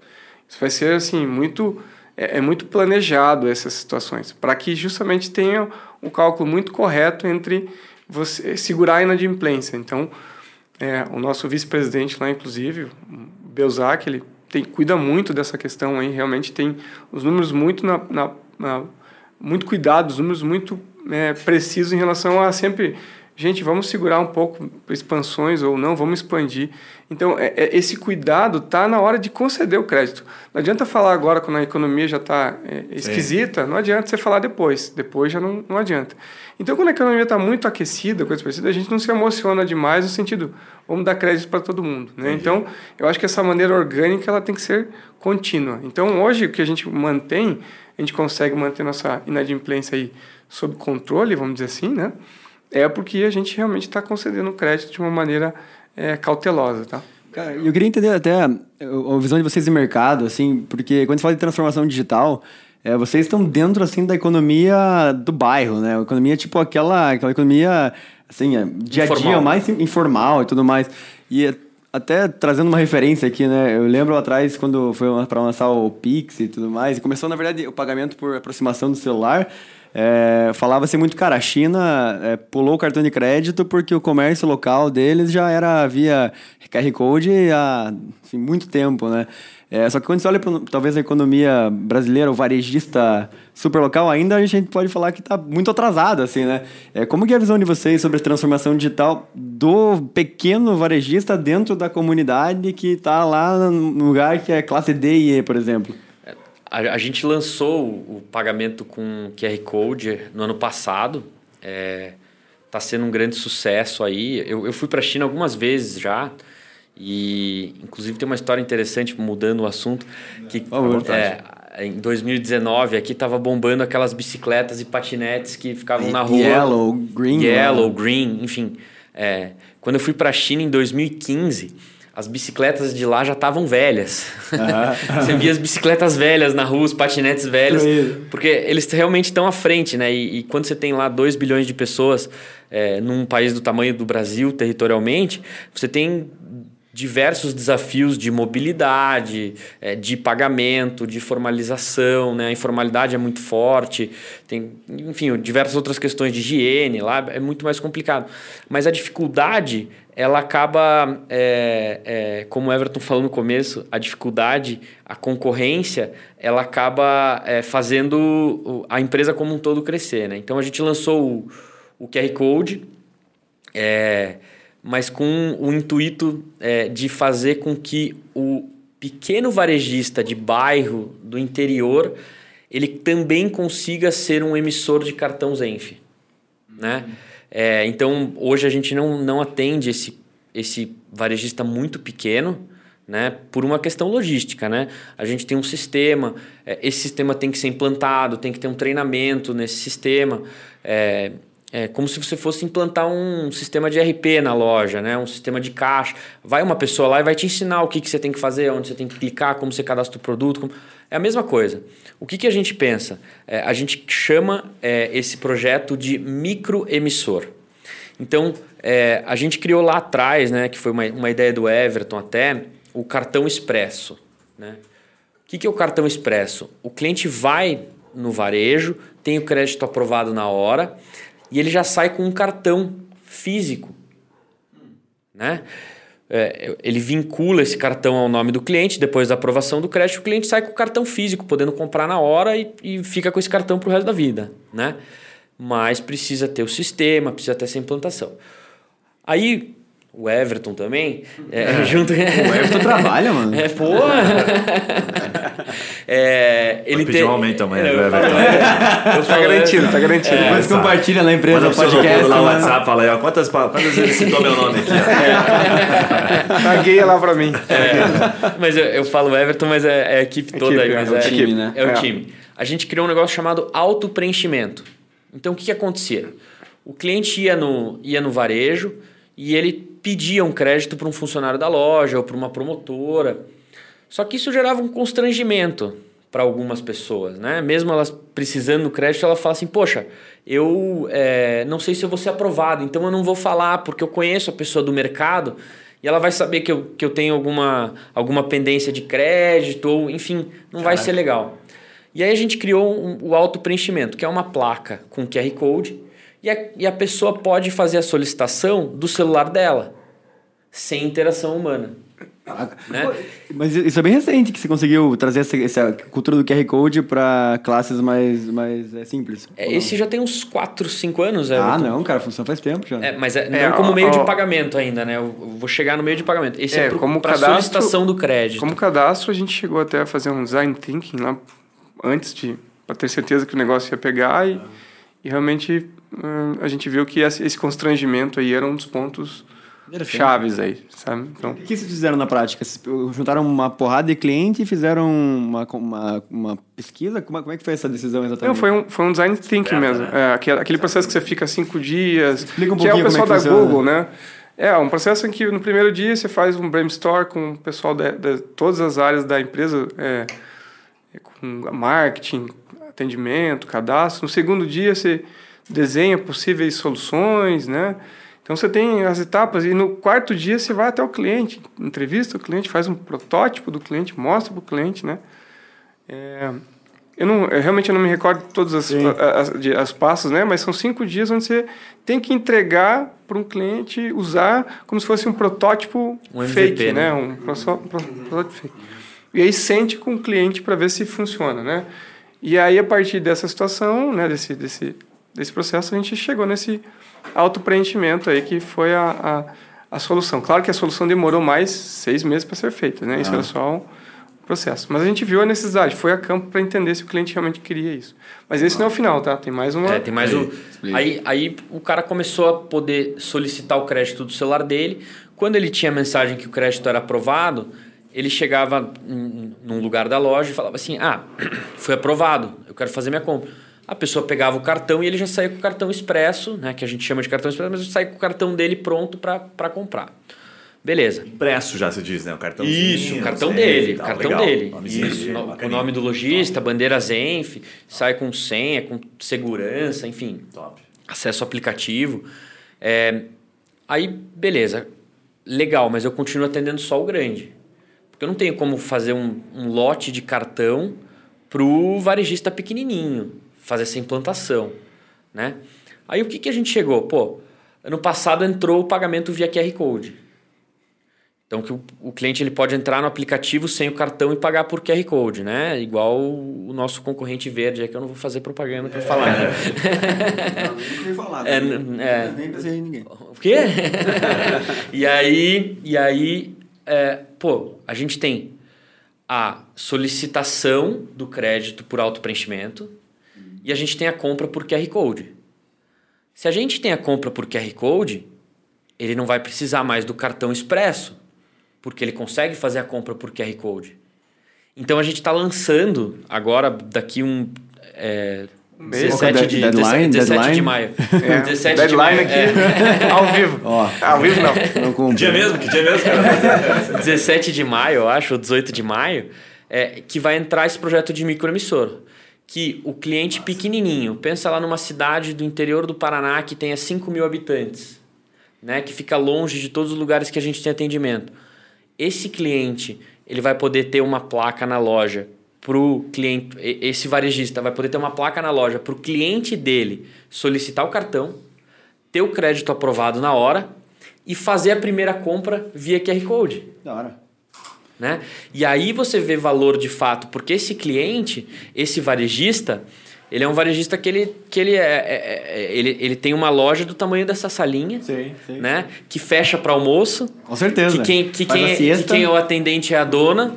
Isso vai ser assim muito é, é muito planejado essas situações para que justamente tenha um cálculo muito correto entre você segurar a inadimplência. Então, é, o nosso vice-presidente lá, inclusive, Belzac, ele tem, cuida muito dessa questão aí, realmente tem os números muito na, na, na muito cuidados, números muito é, precisos em relação a sempre gente, vamos segurar um pouco expansões ou não, vamos expandir. Então, é, é, esse cuidado está na hora de conceder o crédito. Não adianta falar agora quando a economia já está é, esquisita, não adianta você falar depois. Depois já não, não adianta. Então, quando a economia está muito aquecida, coisa parecida, a gente não se emociona demais no sentido, vamos dar crédito para todo mundo. Né? Então, eu acho que essa maneira orgânica ela tem que ser contínua. Então, hoje, o que a gente mantém, a gente consegue manter nossa inadimplência aí sob controle, vamos dizer assim, né? É porque a gente realmente está concedendo crédito de uma maneira é, cautelosa, tá? Cara, eu queria entender até a visão de vocês de mercado, assim, porque quando você fala de transformação digital, é, vocês estão dentro, assim, da economia do bairro, né? A economia, tipo, aquela, aquela economia, assim, é, dia a dia, mais informal e tudo mais. E até trazendo uma referência aqui, né? Eu lembro atrás, quando foi para lançar o Pix e tudo mais, e começou, na verdade, o pagamento por aproximação do celular... É, Falava-se muito, cara, a China é, pulou o cartão de crédito porque o comércio local deles já era via QR Code há assim, muito tempo, né? É, só que quando você olha para talvez a economia brasileira, o varejista super local, ainda a gente pode falar que está muito atrasado, assim, né? É, como que é a visão de vocês sobre a transformação digital do pequeno varejista dentro da comunidade que está lá no lugar que é classe D e E, por exemplo? A, a, gente lançou o pagamento com QR Code no ano passado. Está é, tá sendo um grande sucesso aí. Eu, eu fui para a China algumas vezes já. E, inclusive, tem uma história interessante, mudando o assunto, que é, em 2019 aqui estava bombando aquelas bicicletas e patinetes que ficavam na rua. Yellow, green. Yellow, green, enfim. É, quando eu fui para a China em 2015 as bicicletas de lá já estavam velhas. Uhum. *laughs* você via as bicicletas velhas na rua, os patinetes velhos, porque eles realmente estão à frente, né? E, e, quando você tem lá 2 bilhões de pessoas é, num país do tamanho do Brasil, territorialmente, você tem diversos desafios de mobilidade, é, de pagamento, de formalização, né? A informalidade é muito forte, tem, enfim, diversas outras questões de higiene lá, é muito mais complicado. Mas a dificuldade ela acaba, é, é, como o Everton falou no começo, a dificuldade, a concorrência, ela acaba é, fazendo a empresa como um todo crescer. Né? Então a gente lançou o, o QR Code, é, mas com o intuito é, de fazer com que o pequeno varejista de bairro do interior ele também consiga ser um emissor de cartão Zenf. Né? Uhum. É, então, hoje a gente não, não atende esse, esse varejista muito pequeno, né, por uma questão logística, né? A gente tem um sistema, é, esse sistema tem que ser implantado, tem que ter um treinamento nesse sistema. É, é como se você fosse implantar um sistema de RP na loja, né? um sistema de caixa. Vai uma pessoa lá e vai te ensinar o que, que você tem que fazer, onde você tem que clicar, como você cadastra o produto. Como... É a mesma coisa. O que, que a gente pensa? É, a gente chama é, esse projeto de microemissor. Então, é, a gente criou lá atrás, né, que foi uma, uma ideia do Everton até, o cartão expresso. Né? O que, que é o cartão expresso? O cliente vai no varejo, tem o crédito aprovado na hora e ele já sai com um cartão físico. Né? É, ele vincula esse cartão ao nome do cliente, depois da aprovação do crédito, o cliente sai com o cartão físico, podendo comprar na hora e, e fica com esse cartão para o resto da vida. Né? Mas precisa ter o sistema, precisa ter essa implantação. Aí o Everton também. É, é. *laughs* Junto... O Everton trabalha, mano. É, pô. É, ele pedir tem... um aumento amanhã, eu, eu, *laughs* eu, Tá garantido, tá garantido. É, Depois compartilha na empresa o podcast. lá no WhatsApp, fala aí, ó, quantas, quantas vezes ele citou meu nome aqui? Paguei lá pra mim. É, mas eu, eu falo Everton, mas é, é a equipe toda aí. Mas é, é, o time, né? É o time. A gente criou um negócio chamado auto-preenchimento. Então, o que, que acontecia? O cliente ia no, ia no varejo e ele pedia um crédito para um funcionário da loja ou para uma promotora. Só que isso gerava um constrangimento para algumas pessoas, né? Mesmo elas precisando do crédito, ela fala assim: Poxa, eu é, não sei se eu vou ser aprovado, então eu não vou falar porque eu conheço a pessoa do mercado e ela vai saber que eu, que eu tenho alguma, alguma pendência de crédito, ou enfim, não Caraca. vai ser legal. E aí a gente criou um, o auto-preenchimento, que é uma placa com QR Code, e a, e a pessoa pode fazer a solicitação do celular dela, sem interação humana. Né? Mas isso é bem recente que você conseguiu trazer essa, essa cultura do QR Code para classes mais, mais é, simples. É, esse já tem uns 4, 5 anos. Ah, não, cara, funciona faz tempo já. É, mas é, não é, como ó, meio ó, de pagamento ainda, né? Eu vou chegar no meio de pagamento. Esse é, é como para solicitação do crédito. Como cadastro, a gente chegou até a fazer um design thinking lá antes de para ter certeza que o negócio ia pegar e, e realmente hum, a gente viu que esse constrangimento aí era um dos pontos chaves aí, sabe? Então... O que vocês fizeram na prática? Vocês juntaram uma porrada de cliente e fizeram uma, uma, uma pesquisa? Como, como é que foi essa decisão exatamente? Não, foi um, foi um design thinking é, mesmo. Né? É, aquele, aquele processo que você fica cinco dias, Explica um que é o pessoal é da funciona. Google, né? É, um processo em que no primeiro dia você faz um brainstorm com o pessoal de, de todas as áreas da empresa, é, com marketing, atendimento, cadastro. No segundo dia você desenha possíveis soluções, né? Então você tem as etapas e no quarto dia você vai até o cliente, entrevista o cliente, faz um protótipo do cliente, mostra para o cliente, né? É, eu, não, eu realmente não me recordo todos as, as, as, as, passos, né? Mas são cinco dias onde você tem que entregar para um cliente usar como se fosse um protótipo um fake, MVP, né? né? Um, protótipo fake. E aí sente com o cliente para ver se funciona, né? E aí a partir dessa situação, né? Desse, desse, desse processo a gente chegou nesse autopreenchimento aí, que foi a, a, a, solução. Claro que a solução demorou mais seis meses para ser feita, né? Isso ah. era só um processo. Mas a gente viu a necessidade, foi a campo para entender se o cliente realmente queria isso. Mas esse não é o final, tá? Tem mais uma... É, tem mais um... Aí, aí o cara começou a poder solicitar o crédito do celular dele. Quando ele tinha a mensagem que o crédito era aprovado, ele chegava num lugar da loja e falava assim, ah, *clears throat* foi aprovado, eu quero fazer minha compra a pessoa pegava o cartão e ele já saía com o cartão expresso, né, que a gente chama de cartão expresso, mas saía com o cartão dele pronto para comprar. Beleza. Impresso já se diz, né? O cartão Isso, o cartão dele. Cartão legal. dele. Isso, o nome do lojista, bandeira Zenf, sai com senha, com segurança, enfim. Top. Acesso ao aplicativo. É, aí, beleza. Legal, mas eu continuo atendendo só o grande. Porque eu não tenho como fazer um, um lote de cartão para o varejista pequenininho fazer essa implantação, né? Aí o que, que a gente chegou? Pô, ano passado entrou o pagamento via QR Code. Então que o, o, cliente ele pode entrar no aplicativo sem o cartão e pagar por QR Code, né? Igual o, nosso concorrente verde, é que eu não vou fazer propaganda para é. falar. Né? Não, nem falar. É, é, nem pensei em ninguém. O quê? *laughs* e aí, e aí é, pô, a gente tem a solicitação do crédito por auto-preenchimento, e a gente tem a compra por QR Code. Se a gente tem a compra por QR Code, ele não vai precisar mais do cartão expresso, porque ele consegue fazer a compra por QR Code. Então a gente está lançando agora, daqui um. É, 17, de, deadline, 17 deadline. de maio. *laughs* É, 17 deadline de maio. aqui, é. ao vivo. Ó, ao vivo não. não dia mesmo? Que dia mesmo? 17 *laughs* de maio, eu acho, ou 18 de maio, é, que vai entrar esse projeto de microemissor que o cliente pequenininho, pensa lá numa cidade do interior do Paraná que tenha 5 mil habitantes, né, que fica longe de todos os lugares que a gente tem atendimento. Esse cliente ele vai poder ter uma placa na loja para o cliente, esse varejista vai poder ter uma placa na loja para o cliente dele solicitar o cartão, ter o crédito aprovado na hora e fazer a primeira compra via QR Code. Da hora. Né? E aí você vê valor de fato, porque esse cliente, esse varejista, ele é um varejista que ele, que ele, é, é, é ele, ele tem uma loja do tamanho dessa salinha, sim, sim. né? Que fecha para almoço. Com certeza. Que quem, que quem, é, que quem é o atendente é a dona.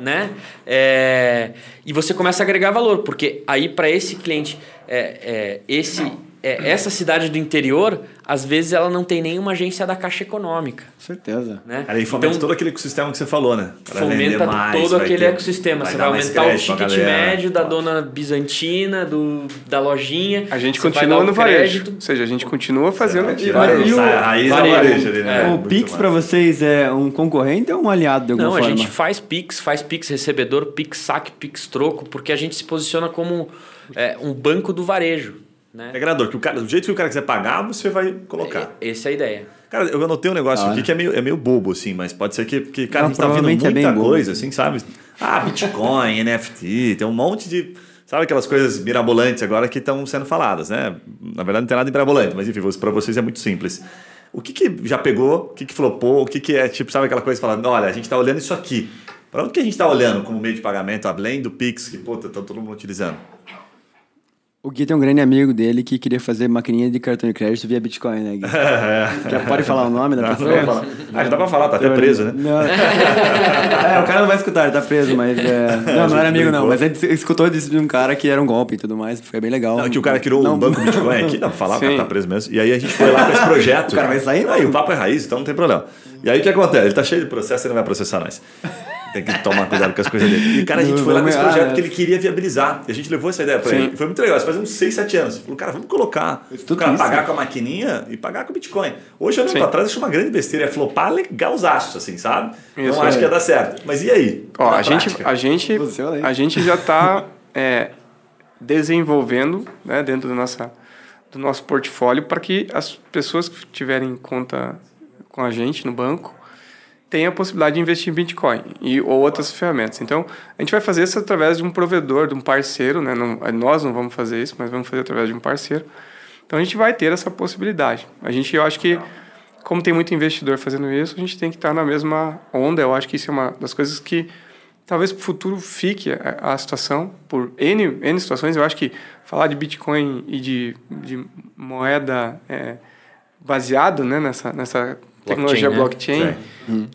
Né? É, e você começa a agregar valor, porque aí para esse cliente, é, é, esse, é, essa cidade do interior, às vezes ela não tem nenhuma agência da Caixa Econômica. Certeza. Né? E fomenta todo aquele ecossistema que você falou, né? Pra fomenta mais, todo aquele ter- ecossistema. vai você vai aumentar o ticket médio da dona bizantina, do, da lojinha. A gente Você vai continua dar o no varejo. crédito. Ou seja, a gente continua fazendo. Tirar a E o- a raiz é o varejo. varejo ali, né? É. o Pix pra vocês é um concorrente ou um aliado de alguma Não, a forma? gente faz Pix, faz Pix recebedor, Pix saque, Pix troco, porque a gente se posiciona como é, um banco do varejo. Né? Integrador, que o cara, do jeito que o cara quiser pagar, você vai colocar. E- Essa é a ideia. Cara, eu anotei um negócio Da aqui hora. que é meio, é meio bobo, assim, mas pode ser que, que cara, Não, a gente tá vendo provavelmente é muita bobo. coisa, assim, sabe? Ah, Bitcoin, *laughs* NFT, tem um monte de. Sabe aquelas coisas mirabolantes agora que estão sendo faladas, né? Na verdade, não tem nada de mirabolante, mas enfim, para vocês é muito simples. O que, que já pegou, o que, que flopou, o que, que é, tipo, sabe aquela coisa falando, olha, a gente tá olhando isso aqui. Para onde que a gente tá olhando como meio de pagamento, além do Pix, que, puta, tá todo mundo utilizando? O Gui tem um grande amigo dele que queria fazer maquininha de cartão de crédito via Bitcoin, né, Gui? *laughs* Já pode falar o nome da Não, pessoa? não. Ah, já dá pra falar, tá até preso, né? Não. é, o cara não vai escutar, ele tá preso, mas. é, Não, não era amigo, não. Mas a gente escutou disso de um cara que era um golpe e tudo mais. Foi bem legal. Não, que o cara criou Não, um banco Bitcoin aqui, dá pra falar, o cara Sim. tá preso mesmo. E aí a gente foi lá com esse projeto. O cara vai sair, Aí mano? o papo é raiz, então não tem problema. E aí o que acontece? Ele tá cheio de processo, ele não vai processar nós. Tem que tomar cuidado com as coisas dele. E cara, a gente foi lá com esse vamos- projeto ah, que ele queria viabilizar. E a gente levou essa ideia pra Sim. ele. Foi muito legal. Isso faz uns 6, 7 anos. Ele falou, cara, vamos colocar. O Tudo cara isso. pagar com a maquininha e pagar com o Bitcoin. Hoje, olhando Sim. pra trás, acho uma grande besteira. É flopar legalzaço, assim, sabe? Isso, não acho é. que ia dar certo. Mas e aí? Ó, Na a gente, a gente, a gente já está desenvolvendo né, dentro da nossa, do nosso portfólio para que as pessoas que tiverem conta com a gente no banco tenham a possibilidade de investir em Bitcoin e ou outras ferramentas. Então, a gente vai fazer isso através de um provedor, de um parceiro, né? Não, nós não vamos fazer isso, mas vamos fazer através de um parceiro. Então, a gente vai ter essa possibilidade. A gente, eu acho que, como tem muito investidor fazendo isso, a gente tem que estar na mesma onda. Eu acho que isso é uma das coisas que talvez para o futuro fique a, a situação por N, N situações. Eu acho que falar de Bitcoin e de, de moeda é, baseado né, nessa, nessa tecnologia né? blockchain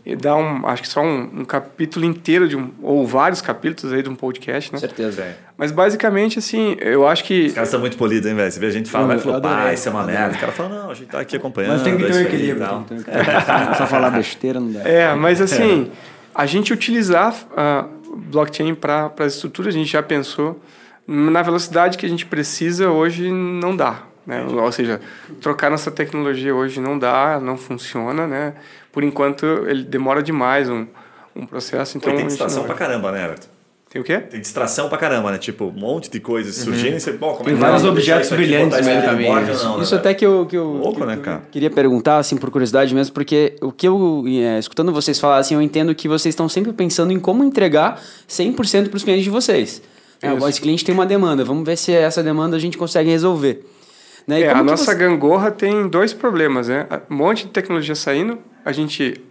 e dá um, acho que só um, um capítulo inteiro de um, ou vários capítulos aí de um podcast, né? Certeza. É. Mas basicamente assim, eu acho que Os caras são muito polidos, hein, velho? Você vê a gente fala, vai flopar, isso é uma merda. O cara fala, não, a gente tá aqui acompanhando. Mas tem que ter é um equilíbrio. tem que ter equilíbrio. *laughs* Só falar besteira não dá. É, mas assim, *laughs* a gente utilizar a blockchain para as estruturas, a gente já pensou na velocidade que a gente precisa hoje não dá. Né? Ou seja, trocar nossa tecnologia hoje não dá, não funciona, né? Por enquanto, ele demora demais um, um processo. Pô, Então, e tem distração pra caramba, né, Everton? Tem o quê? Tem distração pra caramba, né? Tipo, um monte de coisas surgindo e você, pô, como Tem é que vários objetos isso brilhantes isso no meio do caminho. ou não, né, Isso até que eu, que eu, Louco, que né, eu cara? queria perguntar, assim, por curiosidade mesmo, porque o que eu, é, escutando vocês falar, assim, eu entendo que vocês estão sempre pensando em como entregar 100% para os clientes de vocês. É, Isso. esse cliente tem uma demanda, vamos ver se essa demanda a gente consegue resolver. Né? E É, como a que nossa você- gangorra tem dois problemas, né? Um monte de tecnologia saindo, a gente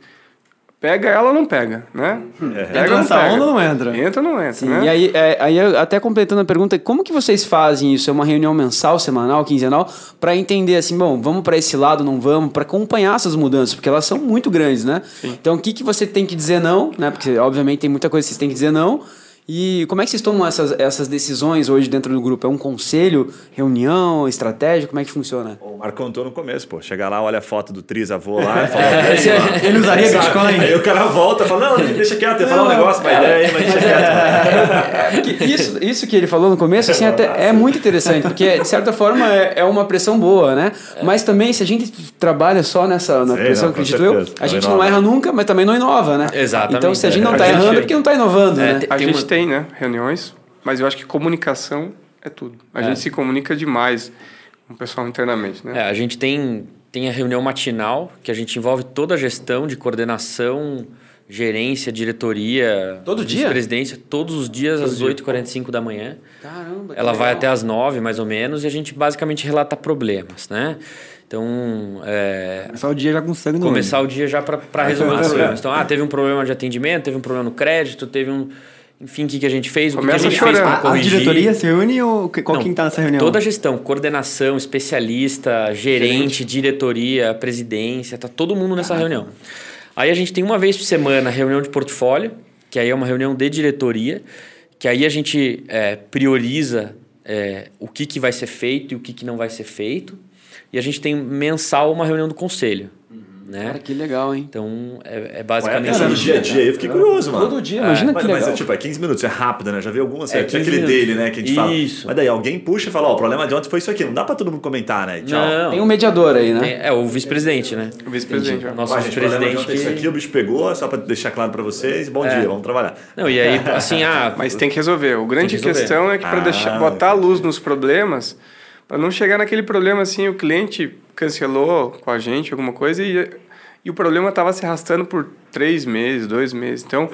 pega ela ou não pega, né? Pega Entra ou não nessa pega. onda ou não entra? Entra ou não entra, Sim, né? E aí, é, aí, eu- até completando a pergunta, como que vocês fazem isso? É uma reunião mensal, semanal, quinzenal, para entender assim, bom, vamos para esse lado, não vamos, para acompanhar essas mudanças, porque elas são muito grandes, né? Então, o que, que você tem que dizer não, né? Porque, obviamente, tem muita coisa que vocês têm que dizer não. E como é que vocês tomam essas, essas decisões hoje dentro do grupo? É um conselho, reunião, estratégia? Como é que funciona? O Marco contou no começo, pô. Chegar lá, olha a foto do trisavô lá e fala. "E aí, mano?" Ele usaria? Bitcoin? Aí o cara volta e fala, não, *laughs* deixa quieto, eu ia falar um negócio, uma ideia aí, mas *laughs* deixa quieto. Porque isso, isso que ele falou no começo, assim, até é muito interessante, porque de certa forma é, é uma pressão boa, né? Mas também, se a gente trabalha só nessa na Sim, pressão, não, acredito eu, certeza. a Não gente inova. não erra nunca, mas também não inova, né? Exatamente. Então, se a gente não A está errando, é porque não está inovando, É, né? tem- A gente uma- tem, né, reuniões, mas eu acho que comunicação é tudo. A gente se comunica demais com o pessoal internamente, né? É, a gente tem, tem a reunião matinal, que a gente envolve toda a gestão de coordenação, gerência, diretoria, Todo dia? vice-presidência, todos os dias às 8h45 da manhã. Caramba. Ela vai legal. até às 9 mais ou menos, e a gente basicamente relata problemas, né? Então, é, Começar o dia já com sangue no começar olho. o dia já para resolver os problemas. Então, ah, teve um problema de atendimento, teve um problema no crédito, teve um... Enfim, o que, que a gente fez, o que, que a Começa gente fez chorando. para A, a corrigir. diretoria se reúne ou qual Não, quem tá nessa reunião? Toda a gestão, coordenação, especialista, gerente, diretoria, presidência, tá todo mundo nessa reunião. Aí a gente tem uma vez por semana reunião de portfólio, que aí é uma reunião de diretoria, que aí a gente é, prioriza é, o que, que vai ser feito e o que, que não vai ser feito. E a gente tem mensal uma reunião do conselho. Né? Cara, que legal, hein? Então, é, é Ué, basicamente cara, no isso. dia a dia, eu fiquei curioso, mano. Todo dia, imagina mas, que mas legal. é tipo, é 15 minutos, é rápido, né? Já vi algumas, É, é, tinha 15 aquele minutos. dele, né? Que a gente fala. Isso. Mas daí alguém puxa e fala, ó, o problema de ontem foi isso aqui. Não dá pra todo mundo comentar, né? Tchau. Não, Tem um mediador aí, né? tem- é o vice-presidente, né? O vice-presidente. Nosso vice-presidente é isso que... aqui, o bicho pegou, só pra deixar claro pra vocês. Bom dia, vamos trabalhar. Não, e aí, *laughs* assim, ah... Mas tem que resolver. O grande que questão é que para Ah, deixar botar a luz nos problemas, para não chegar naquele problema assim, o cliente cancelou com a gente alguma coisa e, e o problema estava se arrastando por três meses, dois meses. Então,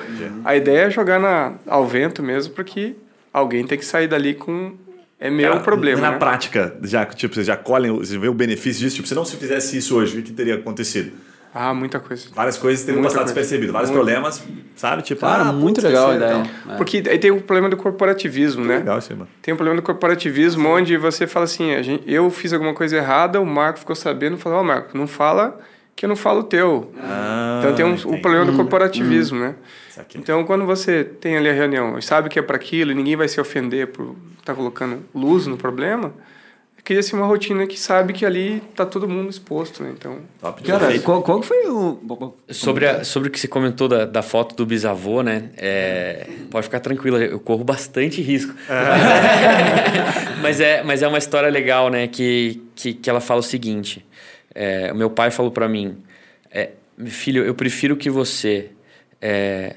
a ideia é jogar na, ao vento mesmo, porque alguém tem que sair dali com é meu Cara, problema. Na né? prática, já, tipo, vocês já colhem, você vê o benefício disso. Tipo, se não se fizesse isso hoje, o que teria acontecido? Ah, muita coisa. Várias coisas Muita passado coisa. despercebido. Vários Muito. problemas, sabe? Tipo, Cara, ah, muito putz, legal a é ideia. legal. É. Porque aí tem o problema do corporativismo, né? Legal aí, mano. Tem um problema do corporativismo onde você fala assim, a gente, eu fiz alguma coisa errada, o Marco ficou sabendo, falou, ó Marco, não fala que eu não falo o teu. Ah, então tem um, o problema do corporativismo, né? Isso aqui. Então quando você tem ali a reunião e sabe que é para aquilo e ninguém vai se ofender por estar colocando luz no problema, cria-se uma rotina que sabe que ali tá todo mundo exposto, né? Então, Top Cara, qual, qual que foi o. Sobre, a- sobre o que você comentou da, da foto do bisavô, né? É, pode ficar tranquila, eu corro bastante risco. *laughs* mas, é, mas é uma história legal, né? Que, que, que ela fala o seguinte: é, o meu pai falou para mim, é, filho, eu prefiro que você é,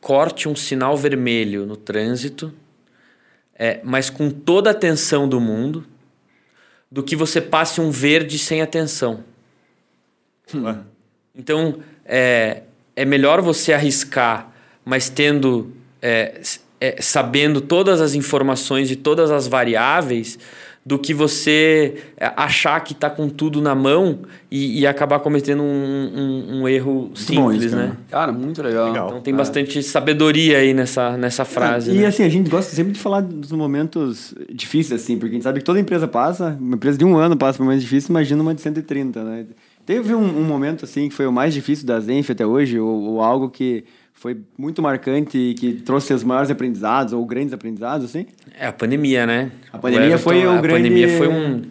corte um sinal vermelho no trânsito, é, mas com toda a atenção do mundo, do que você passe um verde sem atenção. Ué. Então, é, é melhor você arriscar, mas tendo. é, é, sabendo todas as informações e todas as variáveis, do que você é, achar que está com tudo na mão e, e acabar cometendo um, um- um erro bom simples, isso, cara. né? Cara, muito legal. Legal. Então tem bastante sabedoria aí nessa, nessa frase. E né? assim, a gente gosta sempre de falar dos momentos difíceis, assim, porque a gente sabe que toda empresa passa, uma empresa de um ano passa por momentos difíceis, imagina uma de 130, né? Teve um, um momento, assim, que foi o mais difícil da Zenf até hoje, ou, ou algo que foi muito marcante e que trouxe os maiores aprendizados, ou grandes aprendizados, assim? É a pandemia, né? A pandemia foi o a grande pandemia foi um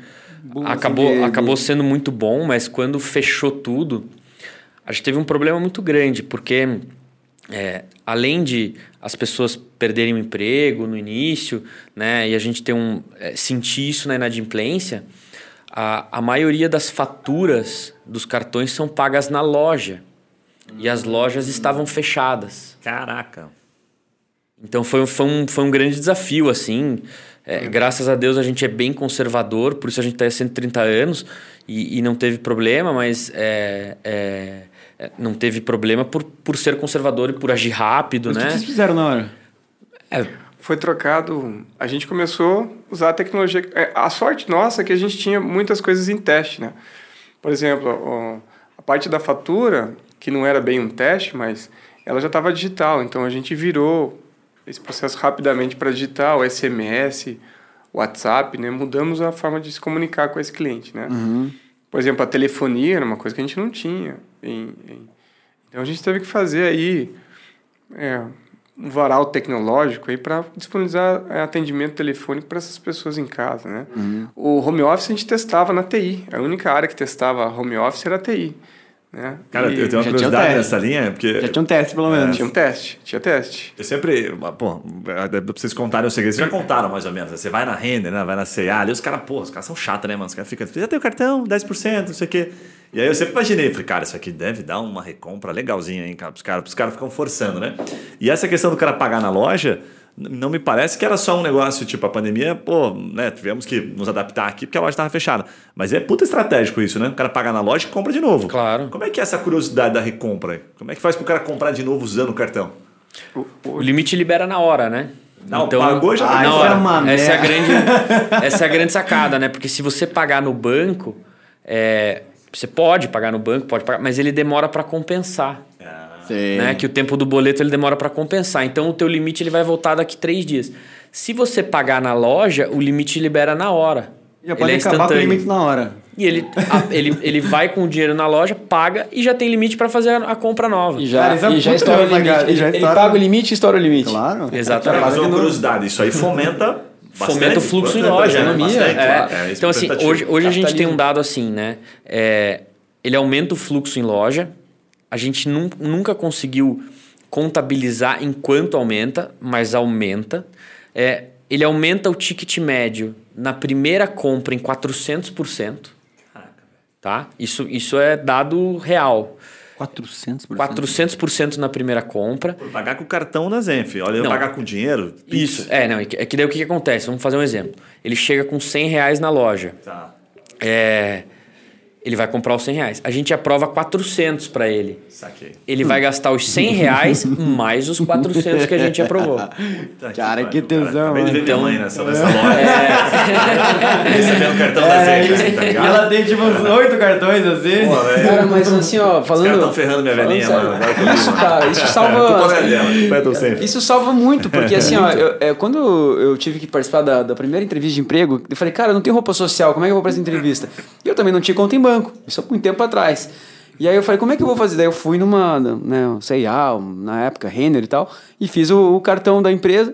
assim, acabou de- de- acabou sendo muito bom, mas quando fechou tudo, a gente teve um problema muito grande, porque é, além de as pessoas perderem o emprego no início, né, e a gente ter um é, sentir isso na inadimplência, a, a maioria das faturas dos cartões são pagas na loja e as lojas estavam fechadas. Caraca. Então foi, foi, um, foi um grande desafio, assim. É, Graças a Deus a gente é bem conservador, por isso a gente está há 130 anos e, e não teve problema, mas é, é, é, não teve problema por, por ser conservador e por agir rápido, Mas O que né? vocês fizeram na hora? É, foi trocado. A gente começou a usar a tecnologia. é, A sorte nossa é que a gente tinha muitas coisas em teste, né? Por exemplo, a parte da fatura, que não era bem um teste, mas ela já estava digital. Então a gente virou esse processo rapidamente para digital, SMS, WhatsApp, né? Mudamos a forma de se comunicar com esse cliente, né? Por exemplo, a telefonia era uma coisa que a gente não tinha. em- em- Então a gente teve que fazer aí é, um varal tecnológico aí para disponibilizar é, atendimento telefônico para essas pessoas em casa, né? O home office a gente testava na TI. A única área que testava home office era a TI, né? Cara, E eu tenho uma curiosidade teste. nessa linha, porque Já tinha um teste, pelo menos. tinha um teste, tinha teste. eu sempre. Pô, pra vocês contarem o segredo. Vocês já contaram mais ou menos. né? Você vai na Render, né? Vai na CA, ali os caras, pô, os caras são chatos, né, mano? Os caras ficam. Já tem o cartão, 10%, não sei o quê. E aí eu sempre imaginei, falei, cara, isso aqui deve dar uma recompra legalzinha, hein, cara? Os caras os caras ficam forçando, né? E essa questão do cara pagar na loja. Não me parece que era só um negócio tipo a pandemia, pô, né? Tivemos que nos adaptar aqui porque a loja estava fechada. Mas é puta estratégico isso, né? O cara paga na loja e compra de novo. Claro. Como é que é essa curiosidade da recompra? aí? Como é que faz pro cara comprar de novo usando o cartão? o limite libera na hora, né? Não, pagou já Ah, na isso hora. é uma essa, é a grande, *laughs* essa é a grande sacada, né? Porque se você pagar no banco, é, você pode pagar no banco, pode pagar, mas ele demora para compensar. Sei. né? Que o tempo do boleto ele demora para compensar. Então o teu limite ele vai voltar daqui três dias. Se você pagar na loja, o limite libera na hora. Já pode ele é acabar com o limite na hora. E ele, a- ele, ele vai com o dinheiro na loja, paga e já tem limite para fazer a, a compra nova. E já, Cara, é e já estoura o limite. e Ele, já ele paga o limite e estoura o limite. Claro. Exatamente. Mas Paga uma curiosidade, isso aí fomenta bastante. *laughs* Fomenta o fluxo em loja, né? Bastante, É. claro. É, então, é assim, hoje, hoje a gente tem um dado assim, né? É, ele aumenta o fluxo em loja. A gente nun- nunca conseguiu contabilizar enquanto aumenta, mas aumenta. É, ele aumenta o ticket médio na primeira compra em 400%. Tá? Isso, isso é dado real. 400%. 400% na primeira compra. Por pagar com cartão na Zenf. Olha, eu Não. pagar com dinheiro. Isso, é, não, é que é que daí o que, que acontece? Vamos fazer um exemplo. Ele chega com 100 reais na loja. Tá. É, ele vai comprar os 100 reais. A gente aprova 400 para ele. Saquei. Ele vai gastar os 100 reais mais os 400 que a gente aprovou. Tá Cara, que tesão, Acabei de Então- minha mãe nessa, nessa loja. *laughs* Recebendo o cartão da Zenf, assim, tá ligado? ela tem tipo uns oito cartões assim. Pô, velho. Cara, mas assim, ó, falando. caras tão ferrando minha velhinha, mano. Isso, cara, isso Culpa salva. é é Zenf. Isso salva muito, porque *laughs* assim, ó, eu- é, quando eu tive que participar da, da primeira entrevista de emprego, eu falei, cara, eu não tenho roupa social, como é que eu vou pra essa entrevista? E eu também não tinha conta em banco, isso há muito tempo atrás. E aí eu falei, como é que eu vou fazer? Daí eu fui numa, né, C&A, na época, Renner e tal, e fiz o, o cartão da empresa.